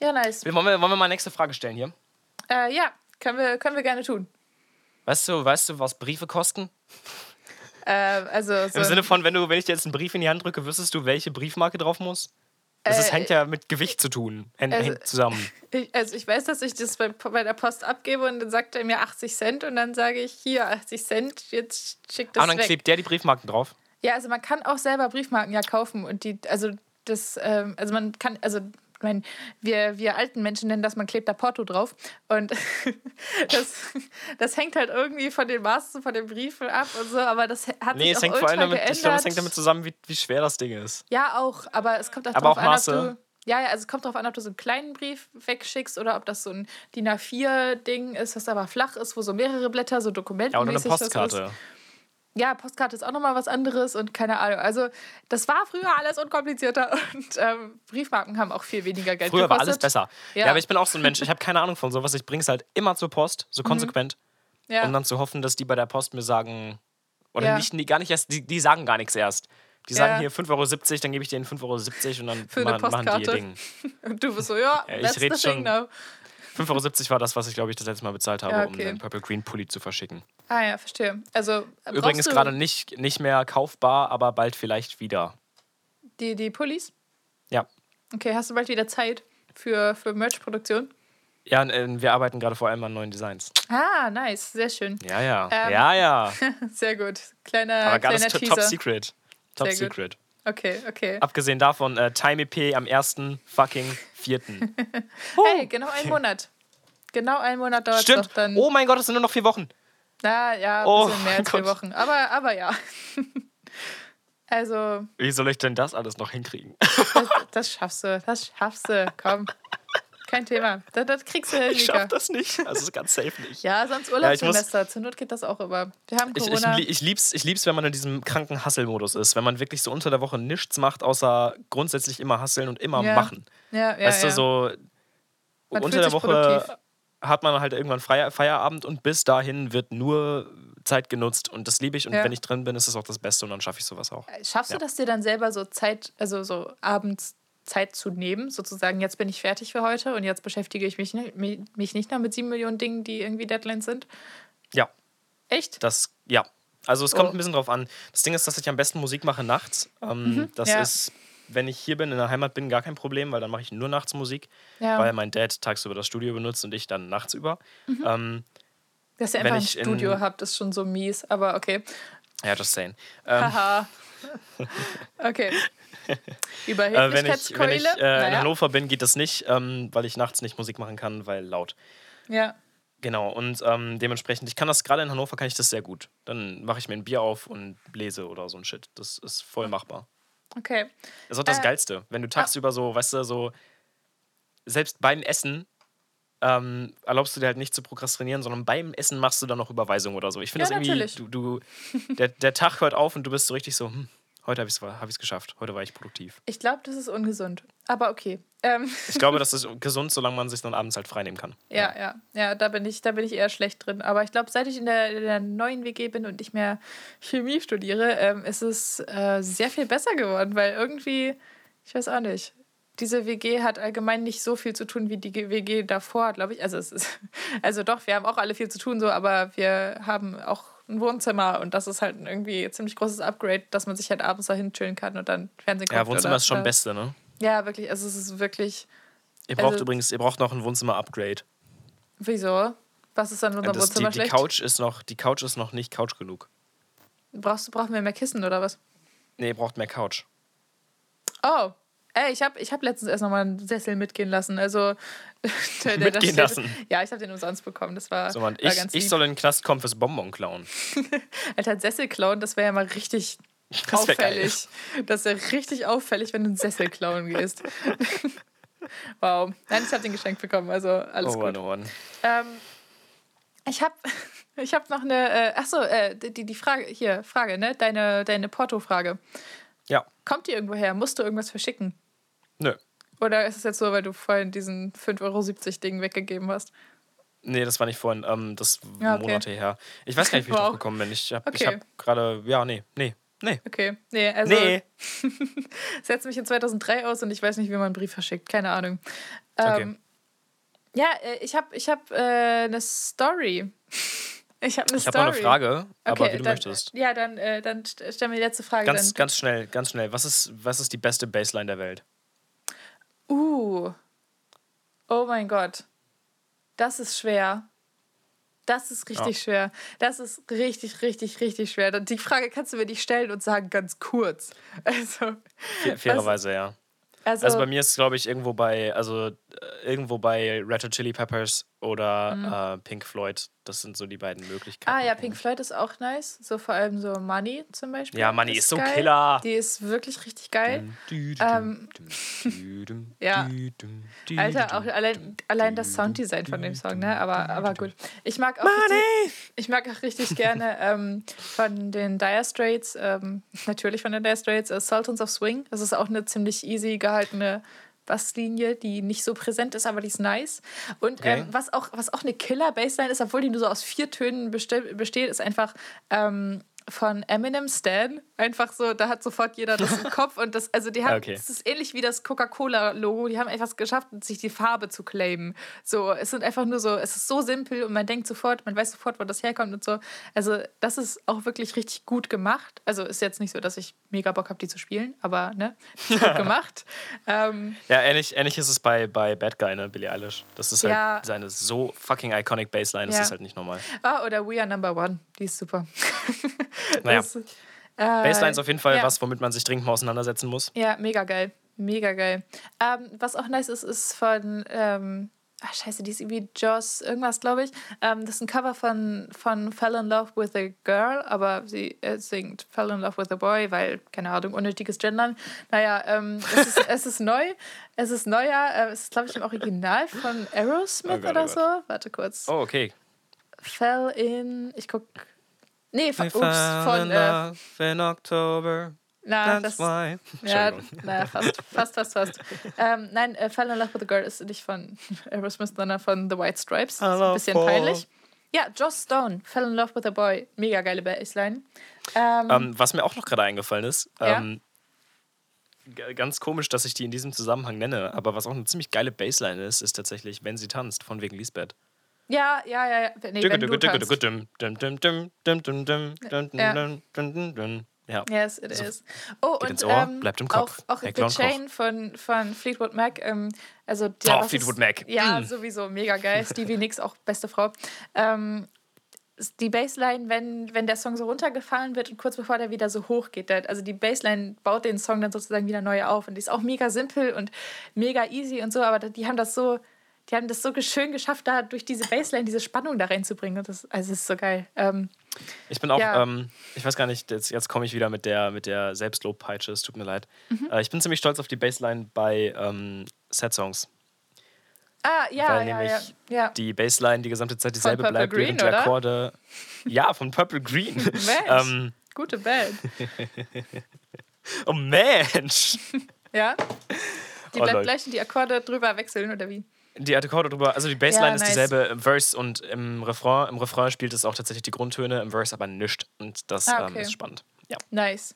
Ja, nice. Wollen, wir, wollen wir mal nächste Frage stellen hier? Äh, ja, können wir, können wir gerne tun. Weißt du, weißt du, was Briefe kosten? Äh, also so Im Sinne von, wenn, du, wenn ich dir jetzt einen Brief in die Hand drücke, wüsstest du, welche Briefmarke drauf muss? Das ist, Äh, hängt ja mit Gewicht zu tun. Hängt, also- hängt zusammen. Ich, also ich weiß, dass ich das bei, bei der Post abgebe und dann sagt er mir 80 Cent und dann sage ich hier 80 Cent, jetzt schickt das Ah, und dann weg. klebt der die Briefmarken drauf. Ja, also man kann auch selber Briefmarken ja kaufen und die, also das, ähm, also man kann, also ich meine, wir, wir alten Menschen nennen das, man klebt da Porto drauf. Und das, das hängt halt irgendwie von den Maßen von den Briefen ab und so, aber das hat Nee, sich es hängt vor allem damit, geändert. ich glaube, es hängt damit zusammen, wie, wie schwer das Ding ist. Ja, auch, aber es kommt auch Aber darauf auch an, ob du. Ja, ja, also es kommt darauf an, ob du so einen kleinen Brief wegschickst oder ob das so ein DIN A4-Ding ist, das aber flach ist, wo so mehrere Blätter, so Dokumenten. Ja, oder eine Postkarte. Ja, Postkarte ist auch nochmal was anderes und keine Ahnung. Also, das war früher alles unkomplizierter und ähm, Briefmarken haben auch viel weniger Geld Früher gekostet. war alles besser. Ja. Ja. aber ich bin auch so ein Mensch, ich habe keine Ahnung von sowas. Ich bringe es halt immer zur Post, so konsequent. Mhm. Ja. Um dann zu hoffen, dass die bei der Post mir sagen, oder Ja. nicht, die, gar nicht erst, die, die sagen gar nichts erst. Die Ja. sagen hier 5,70 Euro, dann gebe ich denen 5,70 Euro und dann Für machen, machen die ihr. Ding. Und du bist so, ja, Ja, ich that's red the schon-. 5,70 Euro war das, was ich, glaube ich, das letzte Mal bezahlt habe, Ja, um okay. den Purple Green Pulli zu verschicken. Ah ja, verstehe. Also, äh, Übrigens gerade nicht, nicht mehr kaufbar, aber bald vielleicht wieder. Die, die Pullis? Ja. Okay, hast du bald wieder Zeit für, für Merch-Produktion? Ja, äh, wir arbeiten gerade vor allem an neuen Designs. Ah, nice, sehr schön. Ja, ja. Ähm, ja, ja. Sehr gut. Kleiner, Aber kleiner Teaser. top secret. Top Sehr gut. Okay, okay. Abgesehen davon, äh, Time EP am 1. fucking 4. Hey, genau einen Monat. Genau einen Monat dauert es Stimmt. doch dann. Oh mein Gott, es sind nur noch vier Wochen. Na ja, ein Oh bisschen mehr als Gott. vier Wochen. Aber, aber ja. also, Wie soll ich denn das alles noch hinkriegen? das, das schaffst du. Das schaffst du. Komm. Kein Thema. Das, das kriegst du hin, Ich schaff das nicht. Also ist ganz safe nicht. Ja, sonst ich Urlaubssemester. Zur Not geht das auch über. Wir haben Ich, ich, Corona. li- ich, lieb's, ich lieb's, wenn man in diesem kranken Hustle-Modus ist. Wenn man wirklich so unter der Woche nichts macht, außer grundsätzlich immer hustlen und immer Ja. machen. ja, ja, weißt ja. du, so Man unter der Woche produktiv. hat man halt irgendwann Feierabend und bis dahin wird nur Zeit genutzt und das liebe ich und Ja. wenn ich drin bin, ist es auch das Beste und dann schaffe ich sowas auch. Schaffst du Ja. das dir dann selber so Zeit, also so abends Zeit zu nehmen, sozusagen, jetzt bin ich fertig für heute und jetzt beschäftige ich mich, mich nicht mehr mit sieben Millionen Dingen, die irgendwie Deadlines sind? Ja, Echt? das, ja. Also es kommt Oh. ein bisschen drauf an. Das Ding ist, dass ich am besten Musik mache nachts. Ähm, das Mhm. ja. ist, wenn ich hier bin, in der Heimat bin, gar kein Problem, weil dann mache ich nur nachts Musik, Ja. weil mein Dad tagsüber das Studio benutzt und ich dann nachts über. Mhm. Ähm, Dass ihr wenn einfach ein ich in- Studio habt, ist schon so mies, aber okay. Ja, just saying. Ähm, Haha. okay. Äh, wenn ich, wenn ich äh, in naja. Hannover bin, geht das nicht, ähm, weil ich nachts nicht Musik machen kann, weil laut. Ja. Genau, und ähm, dementsprechend, ich kann das gerade in Hannover, kann ich das sehr gut. Dann mache ich mir ein Bier auf und lese oder so ein Shit. Das ist voll machbar. Okay. Das ist auch das Äh, Geilste. Wenn du tagsüber so, weißt du, so, selbst beim Essen ähm, erlaubst du dir halt nicht zu prokrastinieren, sondern beim Essen machst du dann noch Überweisungen oder so. Ich finde Ja, das irgendwie, du, du, der, der Tag hört auf und du bist so richtig so, hm, heute habe ich es hab ich's geschafft, heute war ich produktiv. Ich glaube, das ist ungesund. Aber okay. Ähm, Ich glaube, das ist gesund, solange man sich dann abends halt freinehmen kann. ja, ja, ja, da bin ich, da bin ich eher schlecht drin. Aber ich glaube, seit ich in der, in der neuen WG bin und nicht mehr Chemie studiere, ähm, ist es äh, sehr viel besser geworden, weil irgendwie, ich weiß auch nicht. Diese WG hat allgemein nicht so viel zu tun wie die WG davor, glaube ich. Also es ist, also doch, wir haben auch alle viel zu tun, so, aber wir haben auch ein Wohnzimmer und das ist halt ein irgendwie ziemlich großes Upgrade, dass man sich halt abends dahin chillen kann und dann Fernsehen guckt. Ja, Wohnzimmer oder, ist schon Beste, ne? Ja, wirklich. Also es ist wirklich. Ihr braucht Also- übrigens, ihr braucht noch ein Wohnzimmer-Upgrade. Wieso? Was ist an unserem Das- Die, Wohnzimmer die, schlecht? Couch ist noch, die Couch ist noch nicht Couch genug. Brauchst du brauchen wir mehr Kissen oder was? Nee, ihr braucht mehr Couch. Oh. Ey, ich habe ich hab letztens erst nochmal einen Sessel mitgehen lassen. Also, der, der, Mitgehen steht- lassen? Ja, ich habe den umsonst bekommen. Das war, So, Mann, war ich, ganz ich soll in den Knast kommen fürs Bonbon klauen. Alter, Sessel klauen, das wäre ja mal richtig Das wär geil. auffällig. Das wäre richtig auffällig, wenn du einen Sessel klauen gehst. wow. Nein, ich habe den geschenkt bekommen, also alles oh, gut. Mann, oh. Ähm, ich habe ich hab noch eine, äh, achso, äh, die, die Frage, hier, Frage, ne? Deine, deine Porto-Frage. Ja, Kommt die irgendwo her? Musst du irgendwas verschicken? Nö. Oder ist es jetzt so, weil du vorhin diesen 5,70 Euro Ding weggegeben hast? Nee, das war nicht vorhin, ähm, das Ja, okay. Monate her. Ich weiß gar nicht, wie ich Wow. drauf gekommen bin. Ich habe ich Okay. hab gerade, ja, nee, nee, nee. Okay. Nee, also Nee. setz mich in 2003 aus und ich weiß nicht, wie man einen Brief verschickt. Keine Ahnung. Okay. Ähm, ja, äh, ich habe ich hab, äh, eine Story. Ich habe eine Ich habe Story. noch eine Frage, aber Okay, wie du dann, möchtest. Ja, dann, äh, dann st- stell mir die letzte Frage. Ganz, dann. ganz schnell, ganz schnell. Was ist, was ist die beste Baseline der Welt? Uh. Oh mein Gott. Das ist schwer. Das ist richtig Ja. schwer. Das ist richtig, richtig, richtig schwer. Die Frage kannst du mir nicht stellen und sagen ganz kurz. Also, Fair- Fairerweise, ja. also, Also bei mir ist es, glaube ich, irgendwo bei, also äh, irgendwo bei Red Hot Chili Peppers oder äh, Pink Floyd. Das sind so die beiden Möglichkeiten. Mhm. Ah ja, Pink Floyd ist auch nice. So vor allem so Money zum Beispiel. Ja, Money ist so geil. Killer. Die ist wirklich richtig geil. Ähm, ja. Alter, auch allein, allein das Sounddesign von dem Song, ne? Aber, aber gut. Ich mag auch richtig, ich mag auch richtig gerne ähm, von den Dire Straits, ähm, natürlich von den Dire Straits, äh, Sultans of Swing. Das ist auch eine ziemlich easy gehaltene Basslinie, die nicht so präsent ist, aber die ist nice. Und Okay. ähm, was, auch, was auch eine Killer-Bassline ist, obwohl die nur so aus vier Tönen beste besteht, ist einfach ähm, von Eminem Stan. Einfach so, da hat sofort jeder das im Kopf. Und das, also die haben, Okay. das ist ähnlich wie das Coca-Cola-Logo. Die haben etwas geschafft, sich die Farbe zu claimen. So, es sind einfach nur so, es ist so simpel und man denkt sofort, man weiß sofort, wo das herkommt und so. Also, das ist auch wirklich richtig gut gemacht. Also, ist jetzt nicht so, dass ich mega Bock habe, die zu spielen, aber ne, gut gemacht. Ähm, Ja, ähnlich, ähnlich ist es bei, bei Bad Guy, ne, Billie Eilish. Das ist halt Ja. seine so fucking iconic Bassline, das Ja. ist halt nicht normal. ah, oder We Are Number One, die ist super. Naja. Das, äh, Bassline ist auf jeden Fall ja. was, womit man sich dringend mal auseinandersetzen muss. Ja, mega geil. Mega geil. Ähm, was auch nice ist, ist von. Ähm, ach, scheiße, die ist irgendwie Joss, irgendwas, glaube ich. Ähm, das ist ein Cover von, von Fell in Love with a Girl, aber sie äh, singt Fell in Love with a Boy, weil, keine Ahnung, unnötiges Gendern. Naja, ähm, es, ist, es ist neu. Es ist neuer. Äh, es ist, glaube ich, im Original von Aerosmith Oh Gott, oh oder Gott. so. Warte kurz. Oh, okay. Fell in. Ich guck. Nee, von, ups, fell von. in Äh, in October. na, That's das, why. Ja, naja, fast, fast, fast, fast. ähm, nein, äh, Fall in Love with a Girl ist nicht von Aerosmith, sondern von The White Stripes. Das ist ein bisschen peinlich. Ja, Joss Stone, Fell in Love with a Boy. Mega geile Bassline. Ähm, Ähm, was mir auch noch gerade eingefallen ist, Ja? ähm, ganz komisch, dass ich die in diesem Zusammenhang nenne, aber was auch eine ziemlich geile Bassline ist, ist tatsächlich, wenn sie tanzt, von wegen Lisbeth. Ja, ja, ja, ja. Nee, wenn du tanzt. Ja. Yes, it is. Oh, geht und ins Ohr, ähm, bleibt im Kopf. auch, auch The. Chain von, von Fleetwood Mac. Ähm, also Oh, der, was Fleetwood ist, Mac. Ja, Mm. sowieso, mega geil. Stevie Nicks, auch beste Frau. Ähm, die Bassline, wenn, wenn der Song so runtergefahren wird und kurz bevor der wieder so hoch geht, der, also die Bassline baut den Song dann sozusagen wieder neu auf und die ist auch mega simpel und mega easy und so, aber die haben das so, die haben das so schön geschafft, da durch diese Bassline diese Spannung da reinzubringen. Das, also es ist so geil. Ähm, Ich bin auch, Ja. ähm, ich weiß gar nicht, jetzt, jetzt komme ich wieder mit der, mit der Selbstlobpeitsche, es tut mir leid. Mhm. Äh, ich bin ziemlich stolz auf die Bassline bei ähm, Sad Songs. ah, ja, Weil ja, ja, nämlich ja. Die Bassline die gesamte Zeit dieselbe Purple bleibt, Green, während die oder? Akkorde. Ja, von Purple Green. Mensch, ähm, gute Band. oh Mensch! Ja? Die Oh, bleibt lol. gleich und die Akkorde drüber wechseln, oder wie? Die Akkorde drüber, also die Bassline Ja, ist nice. dieselbe im Verse und im Refrain. Im Refrain spielt es auch tatsächlich die Grundtöne, im Verse aber nischt. Und das Ah, ähm, okay. ist spannend. Ja. Nice.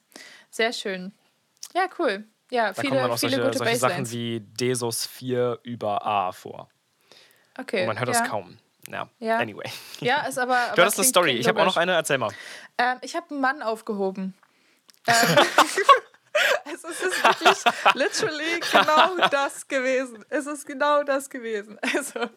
Sehr schön. Ja, cool. Ja, Da viele, kommen dann auch viele solche, gute solche Sachen wie Desus 4 über A vor. Okay. Und man hört ja. das kaum. Ja, Ja. anyway. Ja, ist aber. aber Du hattest eine Story. Ich habe auch noch eine. Erzähl mal. Ähm, ich habe einen Mann aufgehoben. Ähm, es ist, es ist wirklich literally genau das gewesen. Es ist genau das gewesen. Also,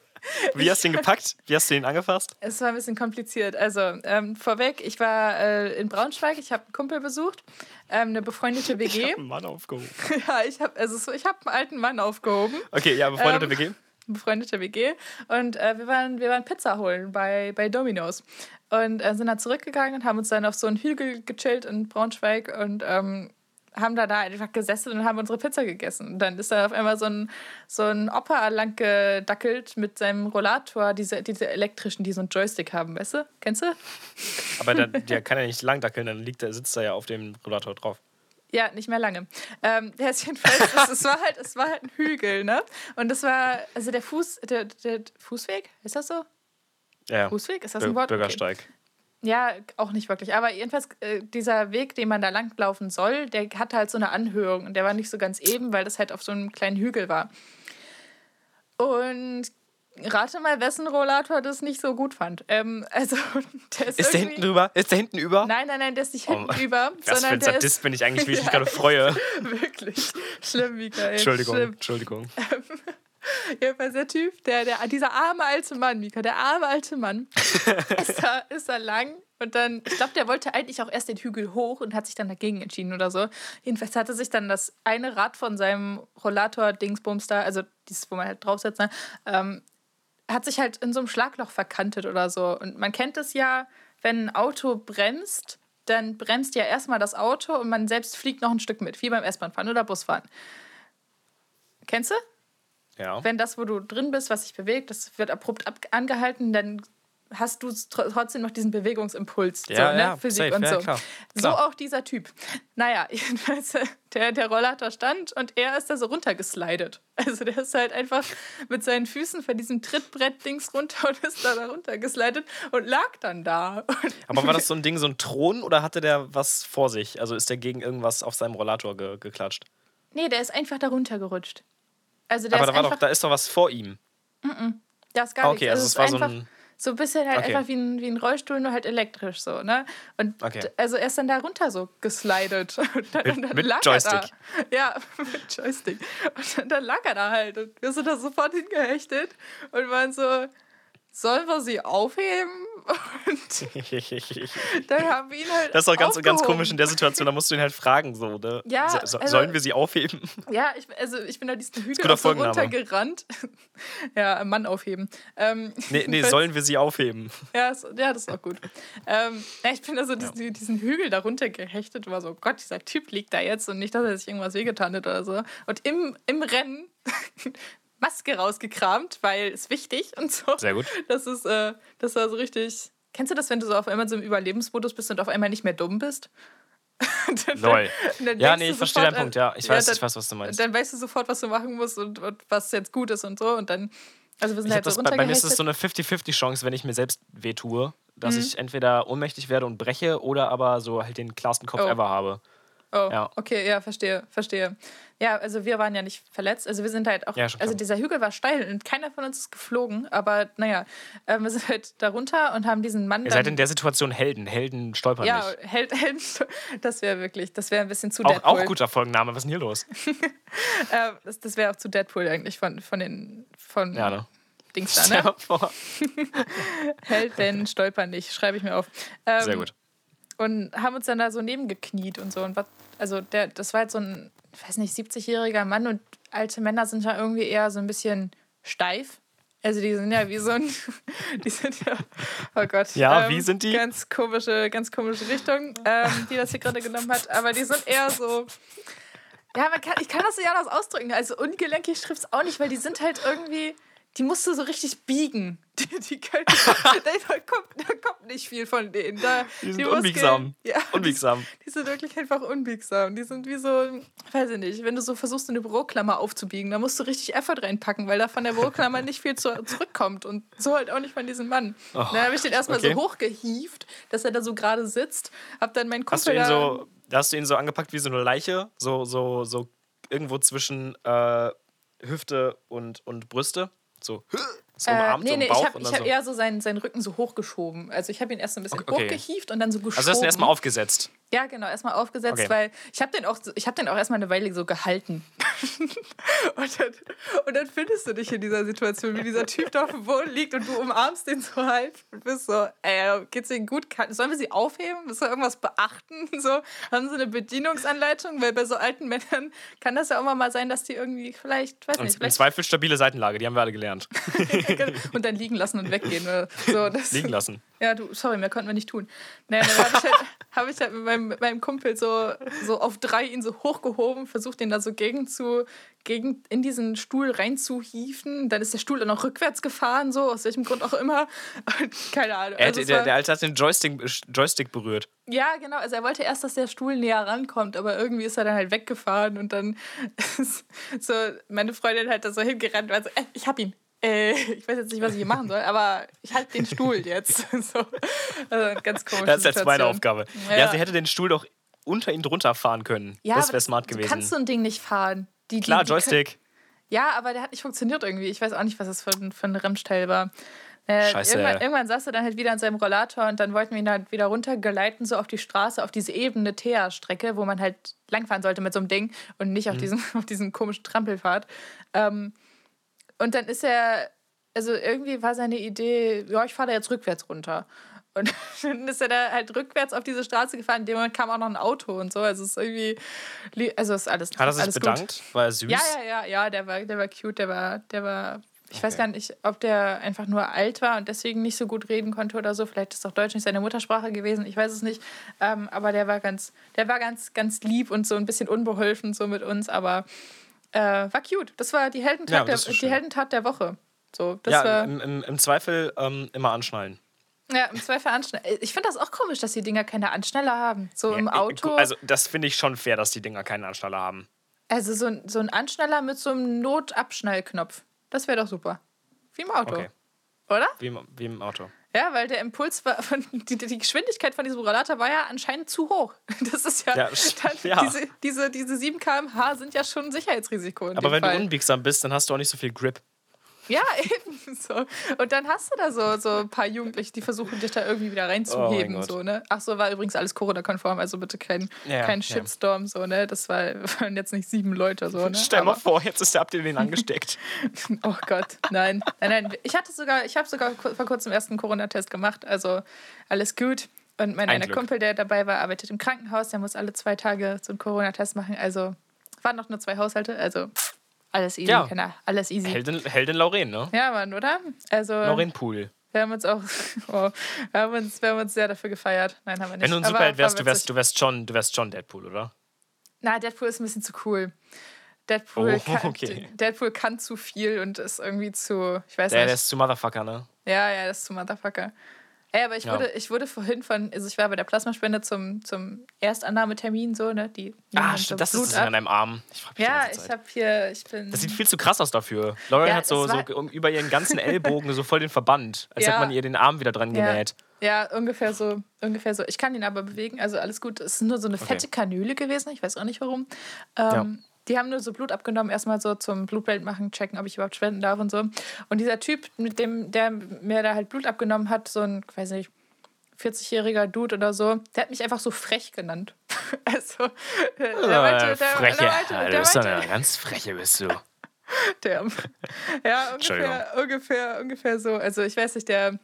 Wie hast du ihn gepackt? Wie hast du ihn angefasst? es war ein bisschen kompliziert. Also, ähm, vorweg, ich war äh, in Braunschweig, ich habe einen Kumpel besucht, ähm, eine befreundete Ich WG. hab einen Mann aufgehoben. ja, ich habe also so, ich hab einen alten Mann aufgehoben. Okay, ja, befreundete Ähm, WG. befreundete WG. Und äh, wir, waren, wir waren Pizza holen bei, bei Domino's. Und äh, sind dann zurückgegangen und haben uns dann auf so einen Hügel gechillt in Braunschweig und ähm, haben da, da einfach gesessen und haben unsere Pizza gegessen. Und dann ist da auf einmal so ein, so ein Opa lang gedackelt mit seinem Rollator, diese, diese elektrischen, die so einen Joystick haben, weißt du? Kennst du? Aber der, der kann ja nicht lang dackeln, dann liegt der, sitzt er ja auf dem Rollator drauf. Ja, nicht mehr lange. Ähm, jedenfalls, es, es, war halt, es war halt ein Hügel, ne? Und das war, also der Fuß, der, der Fußweg, ist das so? Ja. Fußweg? Ist das ein Wort? Okay. Ja, auch nicht wirklich. Aber jedenfalls, äh, dieser Weg, den man da langlaufen soll, der hatte halt so eine Anhöhung und der war nicht so ganz eben, weil das halt auf so einem kleinen Hügel war. Und rate mal, wessen Rollator das nicht so gut fand. Ähm, also, der ist, Ist der hinten drüber? Ist der hinten über? Nein, nein, nein, der ist nicht Oh, hinten über, Was für sondern ein Sadist ist bin ich eigentlich, wie ich mich Ja, gerade freue. wirklich schlimm, Mikael. Entschuldigung, Schlimm. Entschuldigung. Jedenfalls der Typ, der, der, dieser arme alte Mann, Mika, der arme alte Mann, ist da, ist da lang und dann, ich glaube, der wollte eigentlich auch erst den Hügel hoch und hat sich dann dagegen entschieden oder so. Jedenfalls hatte sich dann das eine Rad von seinem Rollator-Dingsbums da, also dieses, wo man halt draufsetzt, ne, ähm, hat sich halt in so einem Schlagloch verkantet oder so. Und man kennt es ja, wenn ein Auto bremst, dann bremst ja erstmal das Auto und man selbst fliegt noch ein Stück mit, wie beim S-Bahn-Fahren oder Busfahren. Kennst du? Ja. Wenn das, wo du drin bist, was sich bewegt, das wird abrupt angehalten, dann hast du trotzdem noch diesen Bewegungsimpuls. Ja, so, ne? ja, Physik safe, und ja, so. klar, So klar. auch dieser Typ. Naja, jedenfalls, äh, der, der Rollator stand und er ist da so runtergeslidet. Also der ist halt einfach mit seinen Füßen von diesem Trittbrett-Dings runter und ist da, da runtergeslidet und lag dann da. Und Aber war das so ein Ding, so ein Thron oder hatte der was vor sich? Also ist der gegen irgendwas auf seinem Rollator ge geklatscht? nee, der ist einfach da runtergerutscht. Also der Aber ist da, war doch, da ist doch was vor ihm. da ist gar okay, nichts. also es ist war so einfach, ein. So ein bisschen halt Okay. einfach wie ein, wie ein Rollstuhl, nur halt elektrisch so, ne? Und Okay. also er ist dann da runter so geslidet. Und dann, Mit- dann mit lag Joystick. Er da. Ja, mit Joystick. Und dann, dann lag er da halt. Und wir sind da sofort hingehechtet und waren so, sollen wir sie aufheben? Und dann haben wir ihn halt. Das ist auch ganz, ganz komisch in der Situation, da musst du ihn halt fragen, so, ne? Ja, So, so, also- sollen wir sie aufheben? Ja, ich, also ich bin da diesen Hügel auch so runtergerannt. ja, Mann aufheben. Ähm, Nee, nee, sollen wir sie aufheben? Ja, so, ja, das ist auch gut. Ähm, ja, ich bin da so diesen, diesen Hügel darunter gehechtet und war so, Gott, dieser Typ liegt da jetzt und nicht, dass er sich irgendwas wehgetan hat oder so. Und im, im Rennen Maske rausgekramt, weil es wichtig und so. Sehr gut. Das ist, äh, das war so richtig. Kennst du das, wenn du so auf einmal so im Überlebensmodus bist und auf einmal nicht mehr dumm bist? Lol. Ja, nee, ich verstehe deinen an- Punkt, ja. Ich weiß, dann, ich weiß, was du meinst. Dann weißt du sofort, was du machen musst und, und was jetzt gut ist und so. Und dann, also wir sind Ich halt das, so bei, bei mir ist es runtergehechtet. so eine 50-50 Chance, wenn ich mir selbst wehtue, dass Mhm. ich entweder ohnmächtig werde und breche oder aber so halt den klarsten Kopf Oh. ever habe. Oh, Ja. okay, ja, verstehe, verstehe. Ja, also wir waren ja nicht verletzt. Also wir sind halt auch, Ja, also dieser Hügel war steil und keiner von uns ist geflogen. Aber naja, ähm, wir sind halt da runter und haben diesen Mann Ihr seid in der Situation Helden. Helden stolpern ja, nicht. Held, Held, das wäre wirklich, das wäre ein bisschen zu Auch, Deadpool. auch guter Folgenname, was ist denn hier los? Äh, das das wäre auch zu Deadpool eigentlich von, von den von Ja, ne? Dings da, ne? Helden stolpern nicht, schreibe ich mir auf. Ähm, Sehr gut. und haben uns dann da so nebengekniet und so. Und was, also der, das war halt so ein, ich weiß nicht, 70-jähriger Mann und alte Männer sind ja irgendwie eher so ein bisschen steif. Also die sind ja wie so ein, die sind ja, oh Gott. Ja, wie sind die? Ganz komische, ganz komische Richtung, ähm, die das hier gerade genommen hat. Aber die sind eher so, ja, man kann, ich kann das so ja anders ausdrücken. Also ungelenkig trifft es auch nicht, weil die sind halt irgendwie, die musst du so richtig biegen. Die, die können, da, kommt, da kommt nicht viel von denen. Da, Die sind Muskeln- unbiegsam. Ja, Unbiegsam. Die, die sind wirklich einfach unbiegsam. Die sind wie so, weiß ich nicht, wenn du so versuchst, eine Büroklammer aufzubiegen, da musst du richtig Effort reinpacken, weil da von der Büroklammer nicht viel zu, zurückkommt. Und so halt auch nicht von diesem Mann. dann habe ich den erstmal okay. so hochgehievt, dass er da so gerade sitzt. Hab dann meinen Kumpel Hast du ihn da, so, hast du ihn so angepackt wie so eine Leiche? So, so, so irgendwo zwischen äh, Hüfte und, und Brüste? So, so Äh, umarmt, nee, so nee, im Bauch ich habe hab so. eher so seinen, seinen Rücken so hochgeschoben. Also ich habe ihn erst so ein bisschen Okay, hochgehievt und dann so geschoben. Also hast du ihn erstmal aufgesetzt. Ja, genau, erstmal aufgesetzt, Okay. weil ich habe den, auch so- ich hab den auch erstmal eine Weile so gehalten. und, dann, und dann findest du dich in dieser Situation, wie dieser Typ da auf dem Boden liegt und du umarmst den so halb und bist so, ey, geht's Ihnen gut? Sollen wir sie aufheben? Müssen wir irgendwas beachten? So, haben sie eine Bedienungsanleitung? Weil bei so alten Männern kann das ja auch mal sein, dass die irgendwie vielleicht, weiß Und nicht, im vielleicht Zweifel stabile Seitenlage, die haben wir alle gelernt. und dann liegen lassen und weggehen. So, das, Liegen lassen. Ja, du, sorry, mehr konnten wir nicht tun. Naja, dann habe ich, halt, hab ich halt mit meinem, mit meinem Kumpel so, so auf drei ihn so hochgehoben, versucht ihn da so gegen zu, gegen in diesen Stuhl reinzuhieven. Dann ist der Stuhl dann noch rückwärts gefahren, so, aus welchem Grund auch immer. Und keine Ahnung. Er, Also der, war- der Alte hat den Joystick, Joystick berührt. ja, genau. Also er wollte erst, dass der Stuhl näher rankommt, aber irgendwie ist er dann halt weggefahren und dann ist so meine Freundin hat da so hingerannt und so, äh, ich hab ihn. Äh, ich weiß jetzt nicht, was ich hier machen soll, aber ich halte den Stuhl jetzt. so. Also ganz komisch. Das ist jetzt meine Aufgabe. Ja. Ja. sie hätte den Stuhl doch unter ihn drunter fahren können. Ja, das wäre smart Du gewesen. kannst so ein Ding nicht fahren. Die, die, Klar, die Joystick. Ja, aber der hat nicht funktioniert irgendwie. Ich weiß auch nicht, was das für, ein- für ein Remsteil war. Äh, Scheiße. Irgendwann, irgendwann saß er dann halt wieder an seinem Rollator und dann wollten wir ihn halt wieder runtergeleiten, so auf die Straße, auf diese ebene Teer-Strecke, wo man halt langfahren sollte mit so einem Ding und nicht auf, Mhm. diesem, auf diesem komischen Trampelfahrt. Ähm, und dann ist er, also irgendwie war seine Idee, ja, ich fahre da jetzt rückwärts runter. Und dann ist er da halt rückwärts auf diese Straße gefahren. In dem Moment kam auch noch ein Auto und so. Also es ist irgendwie, also ist alles. Hat er sich bedankt? Gut. War er süß? Ja, ja, ja, ja, der war, der war cute, der war, der war. Ich okay. weiß gar nicht, ob der einfach nur alt war und deswegen nicht so gut reden konnte oder so. Vielleicht ist auch Deutsch nicht seine Muttersprache gewesen, ich weiß es nicht. Ähm, aber der war ganz, der war ganz, ganz lieb und so ein bisschen unbeholfen so mit uns, aber äh, war cute. Das war die Heldentat, ja, der, die Heldentat der Woche. So, das ja, war, im, im, im Zweifel ähm, immer anschnallen. Ja, im Zweifel Anschneller. Ich finde das auch komisch, dass die Dinger keine Anschneller haben. So ja, im Auto. Also, das finde ich schon fair, dass die Dinger keinen Anschneller haben. Also, so ein, so ein Anschneller mit so einem Notabschnallknopf. Das wäre doch super. Wie im Auto. Okay. Oder? Wie im, wie im Auto. Ja, weil der Impuls war, die, die Geschwindigkeit von diesem Rollator war ja anscheinend zu hoch. Das ist ja, ja, ja. Diese, diese, diese 7 km/h sind ja schon ein Sicherheitsrisiko. Aber wenn Fall. du unbiegsam bist, dann hast du auch nicht so viel Grip. Ja, eben so. Und dann hast du da so, so ein paar Jugendliche, die versuchen, dich da irgendwie wieder reinzuheben. Oh so, ne? Ach so, war übrigens alles Corona-konform, also bitte kein, ja, kein Shitstorm. Ja. So, ne? Das war, waren jetzt nicht sieben Leute. So, ne? Stell mal vor, jetzt ist der, ihr den angesteckt. oh Gott, nein. Nein, nein. Ich hatte sogar, ich habe sogar vor kurzem ersten Corona-Test gemacht, also alles gut. Und mein einer Kumpel, der dabei war, arbeitet im Krankenhaus, der muss alle zwei Tage so einen Corona-Test machen. Also waren noch nur zwei Haushalte, also alles easy, ja. alles easy. Heldin, Heldin Lauren, ne? Ja, Mann, oder? Also, Lauren Pool. Wir haben uns auch, oh, wir, haben uns, wir haben uns sehr dafür gefeiert. Nein, haben wir nicht. Wenn du ein Superheld wärst, du wärst, du wärst schon, du wärst schon Deadpool, oder? Na, Deadpool ist ein bisschen zu cool. Deadpool, oh, kann, Deadpool kann zu viel und ist irgendwie zu, ich weiß der, nicht. Der ist zu Motherfucker, ne? Ja, ja, der ist zu Motherfucker. Ey, aber ich, ja. wurde, ich wurde vorhin von, also ich war bei der Plasmaspende zum, zum Erstannahmetermin, so, ne? Die ah, so das Blut ist ab. an deinem Arm. Ich ja, ich habe hier, ich bin. Das sieht viel zu krass aus dafür. Lauren ja, hat so, so über ihren ganzen Ellbogen so voll den Verband, als ja. hätte man ihr den Arm wieder dran genäht. Ja, ungefähr so, ungefähr so. Ich kann ihn aber bewegen, also alles gut. Es ist nur so eine fette okay. Kanüle gewesen, ich weiß auch nicht warum. Ähm, die haben nur so Blut abgenommen, erstmal so zum Blutbild machen, checken, ob ich überhaupt spenden darf und so. Und dieser Typ, mit dem, der mir da halt Blut abgenommen hat, so ein, weiß nicht, 40-jähriger Dude oder so, der hat mich einfach so frech genannt. also, der meinte, der, freche. Der meinte, der du bist meinte, eine ganz freche, bist du. Der, ja, ungefähr, ungefähr, ungefähr so. Also ich weiß nicht, der,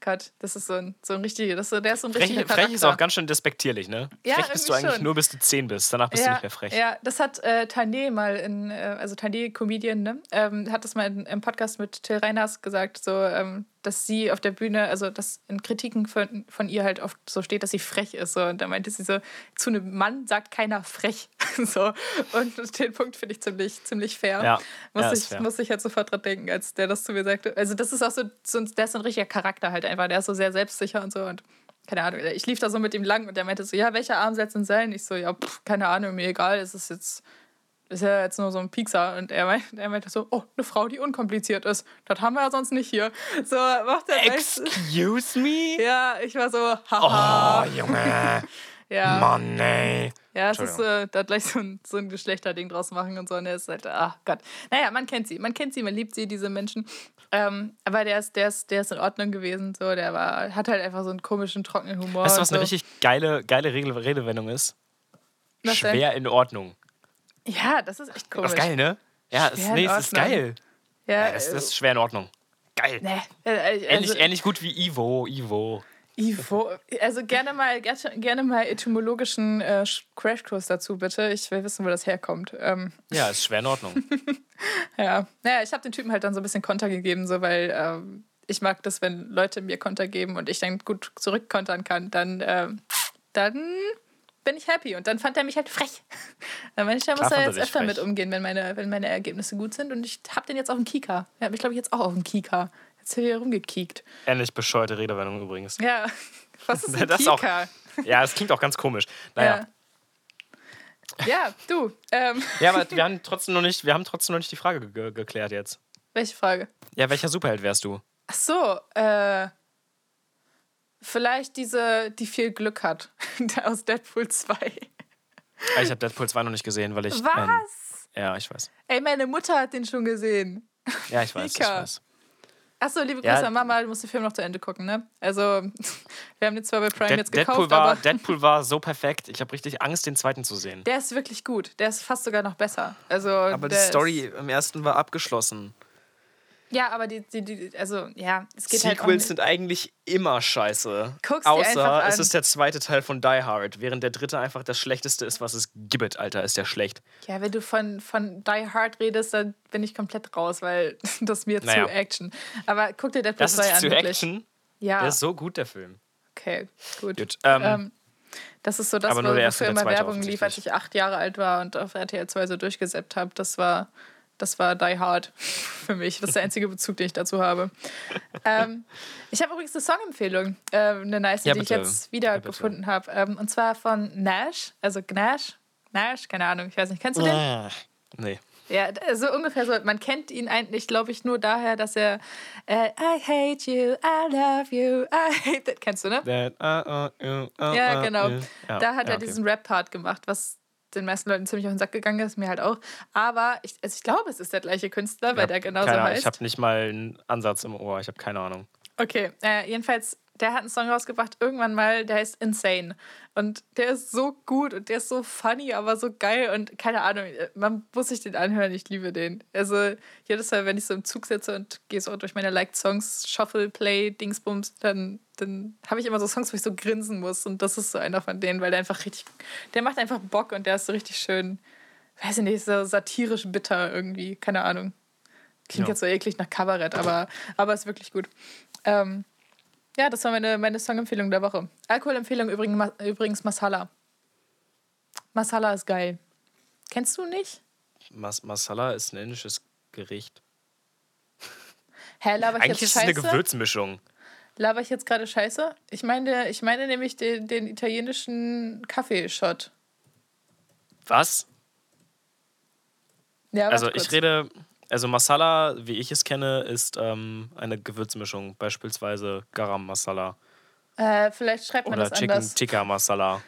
Gott, das ist so ein, so ein richtiger, das der ist so ein frech, richtiger Frech ist auch ganz schön despektierlich, ne? Ja, frech bist du eigentlich schon. nur, bis du 10 bist. Danach bist ja, du nicht mehr frech. Ja, das hat äh, Tané mal in, äh, also Tané, Comedian, ne? Ähm, hat das mal in, im Podcast mit Till Reiners gesagt, so, ähm, dass sie auf der Bühne, also dass in Kritiken von, von ihr halt oft so steht, dass sie frech ist. So. Und da meinte sie so, zu einem Mann sagt keiner frech. so. Und den Punkt finde ich ziemlich, ziemlich fair. Ja, muss, ja, ich, fair. muss ich halt sofort dran denken, als der das zu mir sagte. Also das ist auch so, so der ist so ein richtiger Charakter halt einfach. Der ist so sehr selbstsicher und so. Und keine Ahnung, ich lief da so mit ihm lang und der meinte so, ja, welcher Arm soll es denn sein? Ich so, ja, pff, keine Ahnung, mir egal, es ist jetzt ist ja jetzt nur so ein Piekser. Und er meinte, er meinte so, oh, eine Frau, die unkompliziert ist. Das haben wir ja sonst nicht hier. So, macht er Excuse me? Ja, ich war so, haha. Oh, Junge. ja. Mann, ey. Ja, es ist äh, da gleich so ein, so ein Geschlechterding draus machen und so. Und er ist halt, ach Gott. Naja, man kennt sie, man kennt sie, man liebt sie, diese Menschen. Ähm, aber der ist, der, ist, der ist in Ordnung gewesen. So, der war, hat halt einfach so einen komischen, trockenen Humor. Weißt du, was so. eine richtig geile, geile Redewendung ist? Was Schwer denn? in Ordnung. Ja, das ist echt komisch. Das ist geil, ne? Ja, ist, nee, es ist geil. Ja, ja das, das, ist schwer in Ordnung. Geil. Nee, äh, also, ähnlich, ähnlich gut wie Ivo, Ivo. Ivo, also gerne mal, gerne mal etymologischen äh, Crashkurs dazu, bitte. Ich will wissen, wo das herkommt. Ähm. Ja, ist schwer in Ordnung. ja. Naja, ich habe den Typen halt dann so ein bisschen Konter gegeben, so weil ähm, ich mag das, wenn Leute mir Konter geben und ich dann gut zurückkontern kann, dann, äh, dann bin ich happy. Und dann fand er mich halt frech. Dann meine ich, da muss er jetzt öfter frech. mit umgehen, wenn meine, wenn meine Ergebnisse gut sind. Und ich habe den jetzt auf dem Kika. Er hat mich, glaube ich, jetzt auch auf dem Kika. Jetzt hier rumgekiekt. Ähnlich bescheuerte Redewendung übrigens. Ja. Was ist ein das Kika? Auch, ja, es klingt auch ganz komisch. Naja. Ja, ja du. Ähm. Ja, aber wir haben trotzdem noch nicht, wir haben trotzdem noch nicht die Frage ge geklärt jetzt. Welche Frage? Ja, welcher Superheld wärst du? Ach so, äh. Vielleicht diese, die viel Glück hat. aus Deadpool 2. Ah, ich habe Deadpool 2 noch nicht gesehen, weil ich. Was? Ähm, ja, ich weiß. Ey, meine Mutter hat den schon gesehen. Ja, ich weiß. ich weiß. Achso, liebe Grüße ja. an Mama, du musst den Film noch zu Ende gucken, ne? Also, wir haben den zwar bei Prime De jetzt gekauft, Deadpool war, aber... Deadpool war so perfekt, ich habe richtig Angst, den zweiten zu sehen. Der ist wirklich gut, der ist fast sogar noch besser. Also, aber die Story im ersten war abgeschlossen. Ja, aber die, die, die also ja, es geht halt Sequels nicht. sind eigentlich immer scheiße. Guck's Außer es ist der zweite Teil von Die Hard, während der dritte einfach das schlechteste ist, was es gibt, Alter, ist der schlecht. Ja, wenn du von, von Die Hard redest, dann bin ich komplett raus, weil das mir Naja. zu Action. Aber guck dir Deadpool Das 2 ist an. zu wirklich. Action. Ja, Der ist so gut, der Film. okay, gut. Gut. Ähm, Ähm, das ist so das, wofür immer Werbung lief, als ich acht Jahre alt war und auf RTL 2 so durchgesäppt habe. Das war, das war Die Hard für mich. Das ist der einzige Bezug, den ich dazu habe. ähm, ich habe übrigens eine Songempfehlung, äh, eine nice, Ja, die ich jetzt wieder Ja, habe. Ähm, und zwar von Nash, also Gnash. Nash, keine Ahnung, ich weiß nicht. Kennst du den? Ah, nee. Ja, so ungefähr so. Man kennt ihn eigentlich, glaube ich, nur daher, dass er äh, I hate you, I love you, I hate that. Kennst du, ne? That, uh, uh, uh, uh, Ja, uh, genau. uh. Da hat ja, er okay. diesen Rap-Part gemacht, was den meisten Leuten ziemlich auf den Sack gegangen ist, mir halt auch. Aber ich, also ich glaube, es ist der gleiche Künstler, weil Ja, der genauso keine heißt. Ich habe nicht mal einen Ansatz im Ohr, ich habe keine Ahnung. Okay, äh, jedenfalls, der hat einen Song rausgebracht, irgendwann mal, der heißt Insane. Und der ist so gut und der ist so funny, aber so geil und keine Ahnung, äh, man muss sich den anhören, ich liebe den. Also jedes Mal, wenn ich so im Zug sitze und gehe so durch meine Liked Songs, Shuffle, Play, Dingsbums, dann, dann habe ich immer so Songs, wo ich so grinsen muss und das ist so einer von denen, weil der einfach richtig, der macht einfach Bock und der ist so richtig schön, weiß ich nicht, so satirisch bitter irgendwie, keine Ahnung. Klingt Ja. jetzt so eklig nach Kabarett, aber, aber ist wirklich gut. Ähm, ja, das war meine, meine Songempfehlung der Woche. Alkoholempfehlung übrigens, übrigens Masala. Masala ist geil. Kennst du nicht? Mas Masala ist ein indisches Gericht. Hä, laber ich Eigentlich jetzt ist es eine scheiße? Gewürzmischung. Laber ich jetzt gerade scheiße? Ich meine, ich meine nämlich den, den italienischen Kaffeeshot. Was? Ja, Also ich rede, also Masala, wie ich es kenne, ist ähm, eine Gewürzmischung, beispielsweise Garam Masala Äh, vielleicht schreibt man oder das Chicken anders. Tikka Masala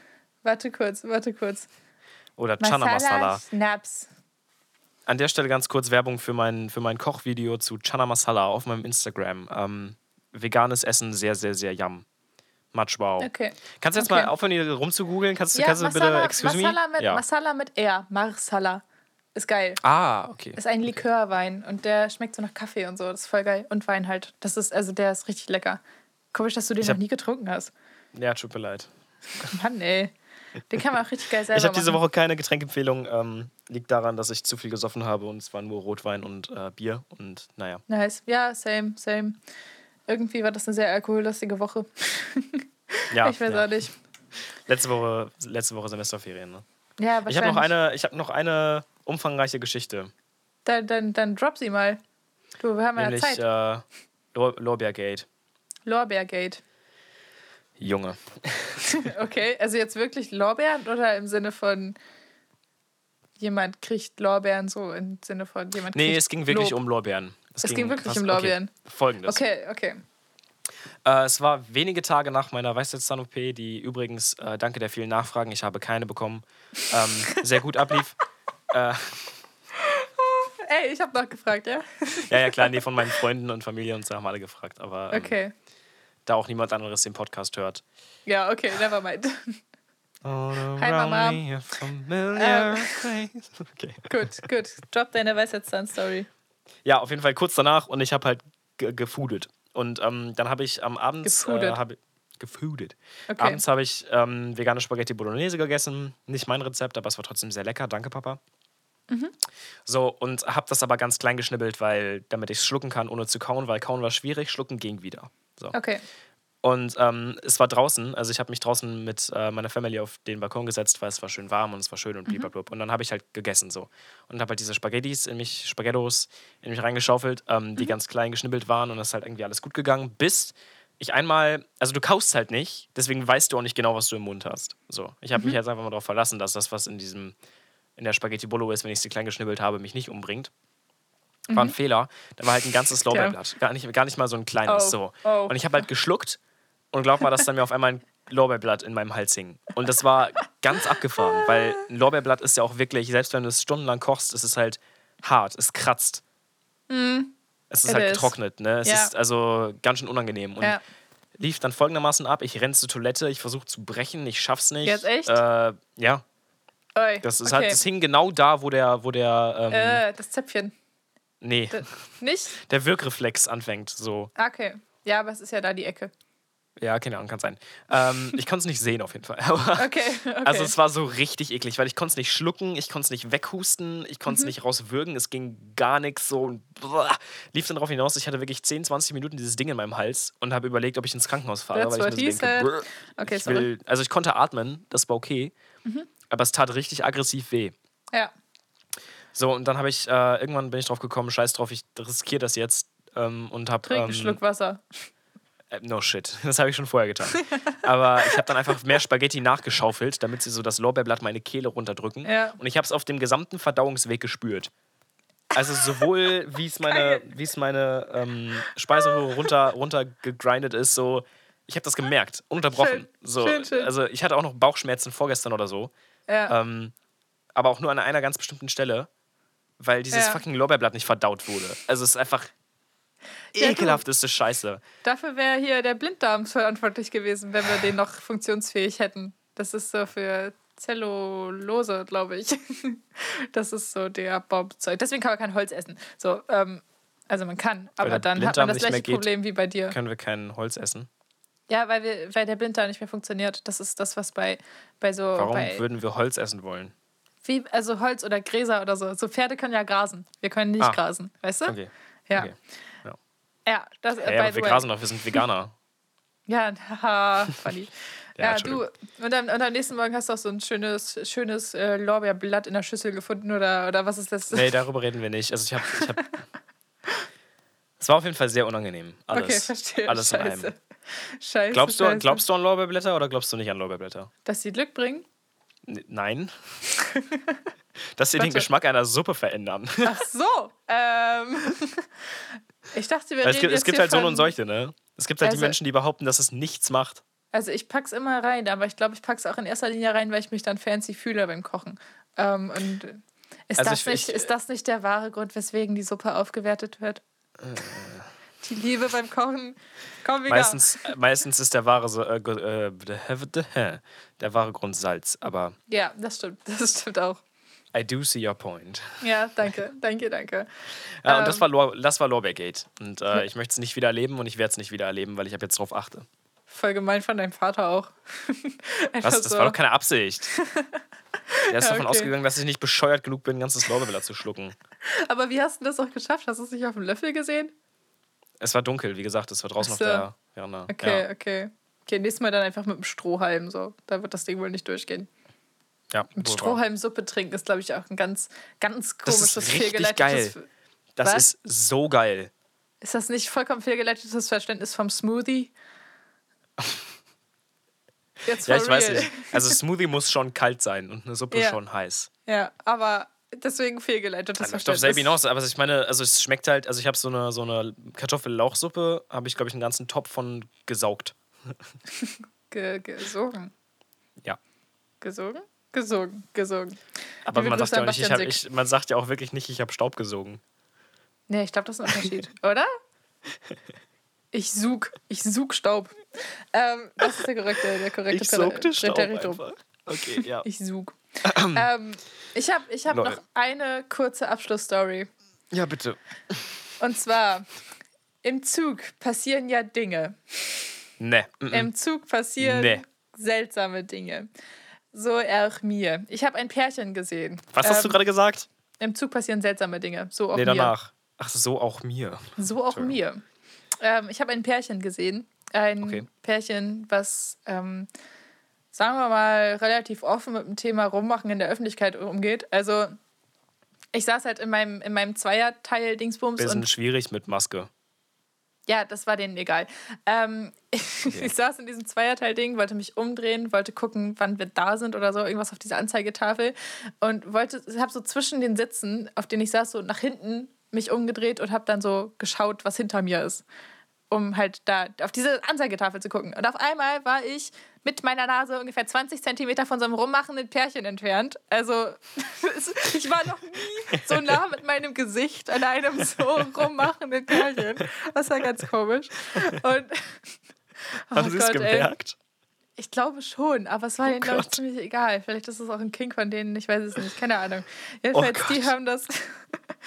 Warte kurz, warte kurz. oder Chana Masala. Schnaps. An der Stelle ganz kurz Werbung für mein, für mein Kochvideo zu Chana Masala auf meinem Instagram. Ähm, veganes Essen, sehr, sehr, sehr yum. Much wow. Okay. Kannst du jetzt Okay. mal aufhören, hier rumzugoogeln? Kannst, du- Ja, kannst du Masala, bitte, excuse Masala me? mit, ja. Masala mit R. Marsala. Ist geil. Ah, okay. Ist ein Likörwein und der schmeckt so nach Kaffee und so. Das ist voll geil. Und Wein halt. Das ist, also der ist richtig lecker. Komisch, dass du den Ich noch hab- nie getrunken hast. Ja, tut mir leid. Mann, ey. Den kann man auch richtig geil selber Ich habe diese. Woche keine Getränkempfehlung. Ähm, liegt daran, dass ich zu viel gesoffen habe und es war nur Rotwein und äh, Bier. Und naja. Nice. Ja, same, same. Irgendwie war das eine sehr alkohollastige Woche. Ja, ich weiß ja. auch nicht. Letzte Woche, letzte Woche Semesterferien. Ne? Ja, Ich habe noch wahrscheinlich. eine, ich habe noch eine umfangreiche Geschichte, Dann, dann, dann drop sie mal. Du, wir haben ja nämlich Zeit. äh, Lor Lorbeergate. Lorbeergate. Junge. Okay, also jetzt wirklich Lorbeeren oder im Sinne von jemand kriegt Lorbeeren, so im Sinne von jemand Nee, kriegt es ging wirklich Lob. um Lorbeeren. Es ging wirklich um okay. Lorbeeren. Folgendes. Okay, okay. Äh, es war wenige Tage nach meiner Weisheitszahn-OP, die übrigens, äh, danke der vielen Nachfragen, ich habe keine bekommen, ähm, sehr gut ablief. äh, Ey, ich habe noch gefragt, ja? ja, ja, klar, nee, von meinen Freunden und Familie und so haben alle gefragt. Aber ähm, Okay. da auch niemand anderes den Podcast hört. Ja, okay, never mind. Hi, Mama. Ähm. okay. gut, gut. Drop deine Weisheitszahn-Story. Ja, auf jeden Fall kurz danach und ich habe halt ge gefoodet. Und ähm, dann habe ich am Abend. Gefoodet. Äh, hab, gefoodet. Okay. Abends habe ich ähm, vegane Spaghetti Bolognese gegessen. Nicht mein Rezept, aber es war trotzdem sehr lecker. Danke, Papa. Mhm. So, und habe das aber ganz klein geschnibbelt, weil, damit ich es schlucken kann, ohne zu kauen, weil kauen war schwierig, schlucken ging wieder. So. Okay. Und ähm, es war draußen, also ich habe mich draußen mit äh, meiner Family auf den Balkon gesetzt, weil es war schön warm und es war schön und blablabla. Und dann habe ich halt gegessen so. Und habe halt diese Spaghettis in mich, Spaghettos in mich reingeschaufelt, ähm, die ganz klein geschnibbelt waren und das ist halt irgendwie alles gut gegangen, bis ich einmal, also du kaust halt nicht, deswegen weißt du auch nicht genau, was du im Mund hast. So, ich habe mich jetzt einfach mal darauf verlassen, dass das, was in diesem, in der Spaghetti Bolo ist, wenn ich sie klein geschnibbelt habe, mich nicht umbringt. War ein Fehler. Da war halt ein ganzes Lorbeerblatt. Gar nicht, gar nicht mal so ein kleines. Oh, So. oh. Und ich habe halt geschluckt und glaub mal, dass dann mir auf einmal ein Lorbeerblatt in meinem Hals hing. Und das war ganz abgefahren, weil ein Lorbeerblatt ist ja auch wirklich, selbst wenn du es stundenlang kochst, ist es halt hart, es kratzt. Es ist It halt is. getrocknet, ne? Es Ja. ist also ganz schön unangenehm. Und Ja. lief dann folgendermaßen ab: Ich renne zur Toilette, ich versuche zu brechen, ich schaff's nicht. Jetzt echt? Äh, ja, Oi, das, ist okay. halt, das hing genau da, wo der, wo der ähm, äh, das Zäpfchen. Nee, D nicht? der Wirkreflex anfängt. So. Okay. Ja, aber es ist ja da die Ecke. Ja, keine Ahnung, kann sein. Ähm, ich konnte es nicht sehen auf jeden Fall. Aber, Okay, okay. Also es war so richtig eklig, weil ich konnte es nicht schlucken, ich konnte es nicht weghusten, ich konnte es Mhm. nicht rauswürgen, es ging gar nichts so. Und blah, lief dann darauf hinaus, ich hatte wirklich 10, 20 Minuten dieses Ding in meinem Hals und habe überlegt, ob ich ins Krankenhaus fahre. That's weil ich denke, Okay, ich. Mhm. will, also ich konnte atmen, das war okay, aber es tat richtig aggressiv weh. Ja. So, und dann habe ich, äh, irgendwann bin ich drauf gekommen, scheiß drauf, ich riskiere das jetzt ähm, und habe. Trink einen ähm, Schluck Wasser. äh, No shit, das habe ich schon vorher getan. Aber ich habe dann einfach mehr Spaghetti nachgeschaufelt, damit sie so das Lorbeerblatt meine Kehle runterdrücken. Ja. Und ich habe es auf dem gesamten Verdauungsweg gespürt. Also sowohl wie es meine, wie es meine ähm, Speiseröhre runter, runter gegrindet ist, so ich habe das gemerkt, ununterbrochen. Schön, so, schön, schön. Also ich hatte auch noch Bauchschmerzen vorgestern oder so, Ja. ähm, aber auch nur an einer ganz bestimmten Stelle, weil dieses Ja. fucking Lorbeerblatt nicht verdaut wurde. Also es ist einfach Ja, ekelhafteste Scheiße. Dafür wäre hier der Blinddarm verantwortlich gewesen, wenn wir den noch funktionsfähig hätten. Das ist so für Zellulose, glaube ich. Das ist so der Baumzeug. Deswegen kann man kein Holz essen. So, ähm, also man kann, aber dann hat man das gleiche. Problem wie bei dir. Können wir kein Holz essen? Ja, weil, wir, weil der Blinddarm nicht mehr funktioniert. Das ist das, was bei, bei so. Warum bei, würden wir Holz essen wollen? wie, also Holz oder Gräser oder so. So Pferde können ja grasen. Wir können nicht Ah. grasen. Weißt du? Okay. Ja. okay. Ja, das Ja, by aber the wir way. grasen doch, wir sind Veganer. Ja, haha, funny. Ja, ja, du. Und dann, und am nächsten Morgen hast du auch so ein schönes, schönes äh, Lorbeerblatt in der Schüssel gefunden oder, oder was ist das? Nee, darüber reden wir nicht. Also ich habe. Ich hab, es war auf jeden Fall sehr unangenehm. Alles. okay, verstehe. Alles in Scheiße. einem. Scheiße. Glaubst du, Scheiße. glaubst du an Lorbeerblätter oder glaubst du nicht an Lorbeerblätter? Dass sie Glück bringen? N nein. Dass sie den Warte. Geschmack einer Suppe verändern. Ach so. ähm. Ich dachte, wir es gibt, es gibt halt so und solche, ne? Es gibt halt die Also- Menschen, die behaupten, dass es nichts macht. Also ich pack's immer rein, aber ich glaube, ich pack's auch in erster Linie rein, weil ich mich dann fancy fühle beim Kochen. Ähm, und ist, Also das ich- nicht, ich- ist das nicht der wahre Grund, weswegen die Suppe aufgewertet wird? Die Liebe beim Kochen. Komm, wieder. Meistens, meistens ist der wahre, so- äh, äh, der wahre Grund Salz. Aber Ja, das stimmt. Das stimmt auch. I do see your point. Ja, danke, danke, danke. Ja, und das Ähm. war, Lor das war Lorbeergate. Und äh, ich möchte es nicht wieder erleben und ich werde es nicht wieder erleben, weil ich ab jetzt drauf achte. Voll gemein von deinem Vater auch. Was? Das so. war doch keine Absicht. Der ist Ja, davon okay. ausgegangen, dass ich nicht bescheuert genug bin, ein ganzes Lorbeerblatt zu schlucken. Aber wie hast du das auch geschafft? Hast du es nicht auf dem Löffel gesehen? Es war dunkel, wie gesagt, es war draußen so. auf der Veranda. Okay, Ja. okay. Okay, nächstes Mal dann einfach mit dem Strohhalm so. Da wird das Ding wohl nicht durchgehen. Ja, Mit. Strohhalm Suppe trinken ist, glaube ich, auch ein ganz, ganz Das ist komisches, richtig fehlgeleitetes. geil. Das Was? ist so geil. Ist das nicht vollkommen fehlgeleitetes Verständnis vom Smoothie? Jetzt Ja, ich weiß real. nicht. Also Smoothie muss schon kalt sein und eine Suppe Ja. schon heiß. Ja, aber deswegen fehlgeleitetes Das läuft auf Verständnis. selbe hinaus, aber ich meine, also es schmeckt halt, also ich habe so eine, so eine Kartoffel-Lauchsuppe, habe ich glaube ich einen ganzen Topf von gesaugt. Ge gesogen. Ja. Gesogen? Gesogen, gesogen. Aber man sagt, ja nicht, ich hab, ich, man sagt ja auch wirklich nicht, ich habe Staub gesogen. Nee, ich glaube, das ist ein Unterschied, oder? Ich sug, ich sug Staub. Ähm, das ist der korrekte, der korrekte Ich sogte Prä- Staub einfach. Okay, ja. Ich sug. ähm, ich habe ich hab noch eine kurze Abschlussstory. Ja, bitte. Und zwar, im Zug passieren ja Dinge. Ne. mm, mm. Im Zug passieren Nee. seltsame Dinge. So auch mir. Ich habe ein Pärchen gesehen. Was hast du Ähm, gerade gesagt? Im Zug passieren seltsame Dinge. So auch Nee, mir. danach. Ach so, auch mir. So auch mir. Ähm, ich habe ein Pärchen gesehen. Ein Okay. Pärchen, was, ähm, sagen wir mal, relativ offen mit dem Thema Rummachen in der Öffentlichkeit umgeht. Also, ich saß halt in meinem, in meinem Zweierteil Dingsbums Wir und sind schwierig mit Maske. ja, das war denen egal. Ähm, Ich saß in diesem Zweierteil-Ding, wollte mich umdrehen, wollte gucken, wann wir da sind oder so, irgendwas auf dieser Anzeigetafel. Und wollte, habe so zwischen den Sitzen, auf denen ich saß, so nach hinten mich umgedreht und habe dann so geschaut, was hinter mir ist. Um halt da auf diese Anzeigetafel zu gucken. Und auf einmal war ich mit meiner Nase ungefähr 20 Zentimeter von so einem rummachenden Pärchen entfernt. Also ich war noch nie so nah mit meinem Gesicht an einem so rummachenden Pärchen. Das war ganz komisch. Und oh Haben Sie es Gott, ey. gemerkt? Ich glaube schon, aber es war Oh ihnen, glaube ich, ziemlich egal. Vielleicht ist es auch ein King von denen, ich weiß es nicht, keine Ahnung. Jedenfalls, die Gott. haben das.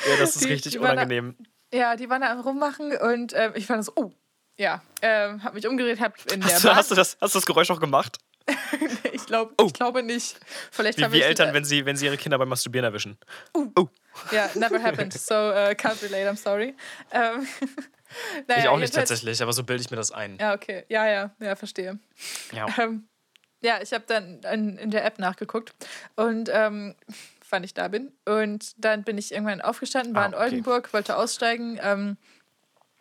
Ja, das ist Die- richtig die waren unangenehm. Ja, die waren da am rummachen und ähm, ich fand so, oh, ja, ähm, hab mich umgedreht, hab in der Hast du, Bahn, hast, du das, hast du das Geräusch auch gemacht? ich, glaub, Oh. ich glaube nicht. Vielleicht Wie, wie Eltern, wenn sie, wenn sie ihre Kinder beim Masturbieren erwischen. Oh, Ja, never happened, so uh, can't relate, I'm sorry. Ähm, naja, ich auch nicht tatsächlich, aber so bilde ich mir das ein. Ja, okay, ja, ja, ja, verstehe. Ja. Ähm, ja, ich habe dann in, in der App nachgeguckt und ähm, wann ich da bin. Und dann bin ich irgendwann aufgestanden, war Ah, in okay. Oldenburg, wollte aussteigen. Ähm,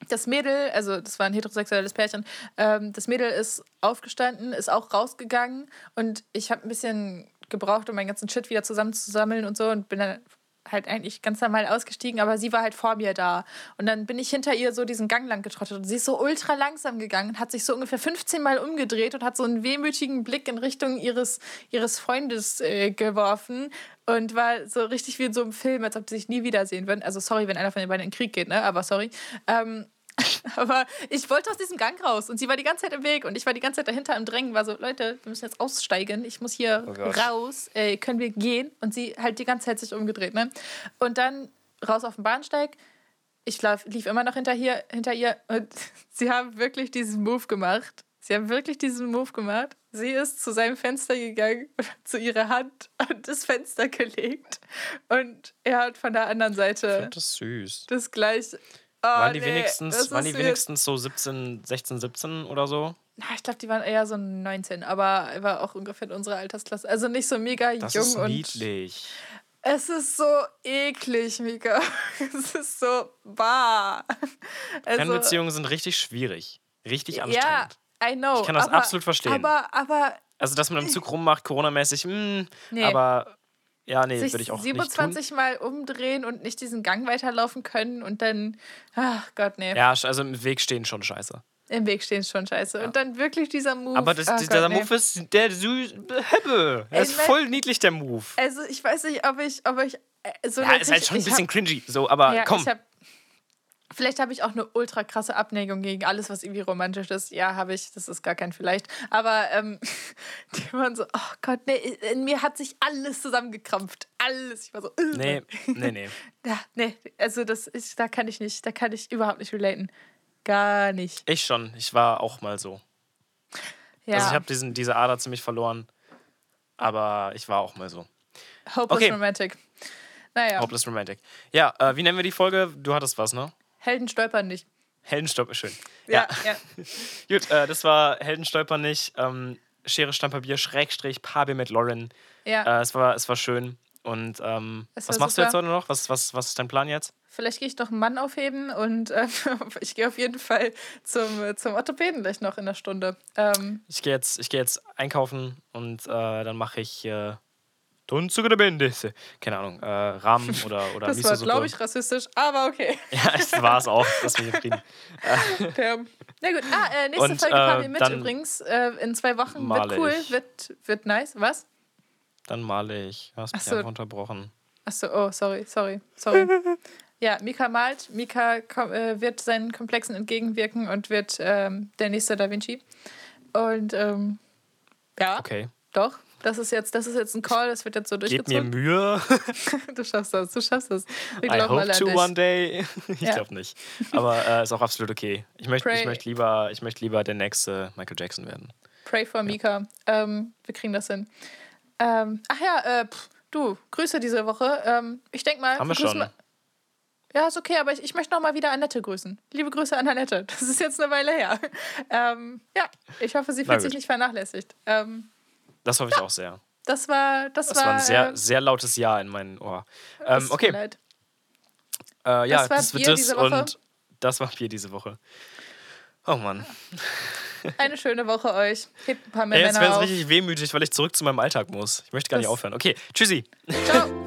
das Mädel, also das war ein heterosexuelles Pärchen, ähm, das Mädel ist aufgestanden, ist auch rausgegangen und ich habe ein bisschen gebraucht, um meinen ganzen Shit wieder zusammenzusammeln und so und bin dann halt eigentlich ganz normal ausgestiegen, aber sie war halt vor mir da. Und dann bin ich hinter ihr so diesen Gang lang getrottet und sie ist so ultra langsam gegangen hat sich so ungefähr 15 Mal umgedreht und hat so einen wehmütigen Blick in Richtung ihres, ihres Freundes äh, geworfen und war so richtig wie in so einem Film, als ob sie sich nie wiedersehen würden. Also sorry, wenn einer von den beiden in den Krieg geht, ne? Aber sorry. Ähm, aber ich wollte aus diesem Gang raus und sie war die ganze Zeit im Weg und ich war die ganze Zeit dahinter im Drängen, war so, Leute, wir müssen jetzt aussteigen, ich muss hier Oh raus, äh, können wir gehen? Und sie halt die ganze Zeit sich umgedreht, ne? Und dann raus auf den Bahnsteig, ich lief immer noch hinter, hier, hinter ihr und sie haben wirklich diesen Move gemacht. Sie haben wirklich diesen Move gemacht. Sie ist zu seinem Fenster gegangen, und zu ihrer Hand an das Fenster gelegt und er hat von der anderen Seite das süß. das gleiche. Oh, Waren die, nee, wenigstens, waren die wenigstens so 17, 16, 17 oder so? Na, ich glaube, die waren eher so 19, aber er war auch ungefähr in unserer Altersklasse. Also nicht so mega Das jung ist und niedlich. es ist so eklig, Mika. Es ist so bah. Also, Fernbeziehungen sind richtig schwierig. Richtig ja, anstrengend. I know. Ich kann das aber, absolut verstehen. Aber, aber Also, dass man im Zug rummacht, Corona-mäßig, mh, Nee. aber ja, nee, sich würde ich auch 27 Mal umdrehen und nicht diesen Gang weiterlaufen können und dann, ach Gott, nee. Ja, also im Weg stehen schon scheiße. im Weg stehen schon scheiße. Und dann wirklich dieser Move. Aber das, ach dieser Gott, nee. Move ist der süß. Heppe. Er ist voll niedlich, der Move. Also ich weiß nicht, ob ich, ob ich äh, so Ja, ist halt schon ein bisschen cringy. So, aber Ja, komm. Ich hab, vielleicht habe ich auch eine ultra krasse Abneigung gegen alles, was irgendwie romantisch ist. Ja, habe ich. Das ist gar kein vielleicht. Aber ähm, die waren so, oh Gott, nee, in mir hat sich alles zusammengekrampft. Alles. Ich war so, äh. Nee, nee, nee. Ja, nee, also das ist, da kann ich nicht, da kann ich überhaupt nicht relaten. Gar nicht. Ich schon. Ich war auch mal so. Ja, Also ich habe diesen diese Ader ziemlich verloren. Aber ich war auch mal so. Hopeless okay. Romantic. Naja, Hopeless Romantic. Ja, äh, wie nennen wir die Folge? Du hattest was, ne? Helden stolpern nicht. Heldenstolper, schön. Ja, ja. Gut, äh, das war Heldenstolper nicht. Ähm, Schere, Stammpapier, Schrägstrich, Paarbier mit Lauren. ja. Äh, es, war, es war schön. Und ähm, was machst du super. jetzt heute noch? Was, was, was ist dein Plan jetzt? Vielleicht gehe ich doch einen Mann aufheben und äh, ich gehe auf jeden Fall zum, äh, zum Orthopäden gleich noch in der Stunde. Ähm, Ich gehe jetzt, ich geh jetzt einkaufen und äh, dann mache ich äh, Tunzuge de Bendisse. Keine Ahnung, äh, Rahmen oder, oder das war, glaube ich, rassistisch, aber okay. Ja, das war es auch. Lass mich in Frieden. Damn. Na gut, ah, äh, nächste Und, Folge äh, fahren wir mit dann übrigens. Äh, in zwei Wochen wird cool, ich. wird, wird nice. Was? Dann male ich. Du hast mich so. einfach unterbrochen. Achso, oh, sorry, sorry, sorry. Ja, Mika malt. Mika äh, wird seinen Komplexen entgegenwirken und wird ähm, der nächste Da Vinci. Und ähm, ja, Okay. doch. Das ist, jetzt, das ist jetzt ein Call, das wird jetzt so Gebt mir durchgezogen. Mühe. Du schaffst das, du schaffst das. Wir I glauben hope to dich. one day. ich Ja. glaube nicht. Aber äh, ist auch absolut okay. Ich möchte ich möcht lieber, ich möcht lieber der nächste Michael Jackson werden. Pray for Mika. Ähm, wir kriegen das hin. Ähm, ach ja, äh, pff, du, Grüße diese Woche. Ähm, ich denke mal. Haben wir schon. wir- Ja, ist okay, aber ich, ich möchte noch mal wieder Annette grüßen. Liebe Grüße an Annette. Das ist jetzt eine Weile her. Ähm, ja, ich hoffe, sie fühlt sich nicht vernachlässigt. Ähm, Das hoffe ich auch sehr. das war, das, Das war, war ein sehr, äh, sehr lautes Ja in meinem Ohr. es Ähm, okay, leid. äh, ja, Das war das wird Bier das diese Woche. und das war Bier diese Woche. Oh Mann. Eine schöne Woche euch. Hebt ein paar mehr Ey, jetzt Männer wäre es richtig wehmütig, weil ich zurück zu meinem Alltag muss. Ich möchte gar nicht Das- aufhören. Okay, tschüssi. Ciao.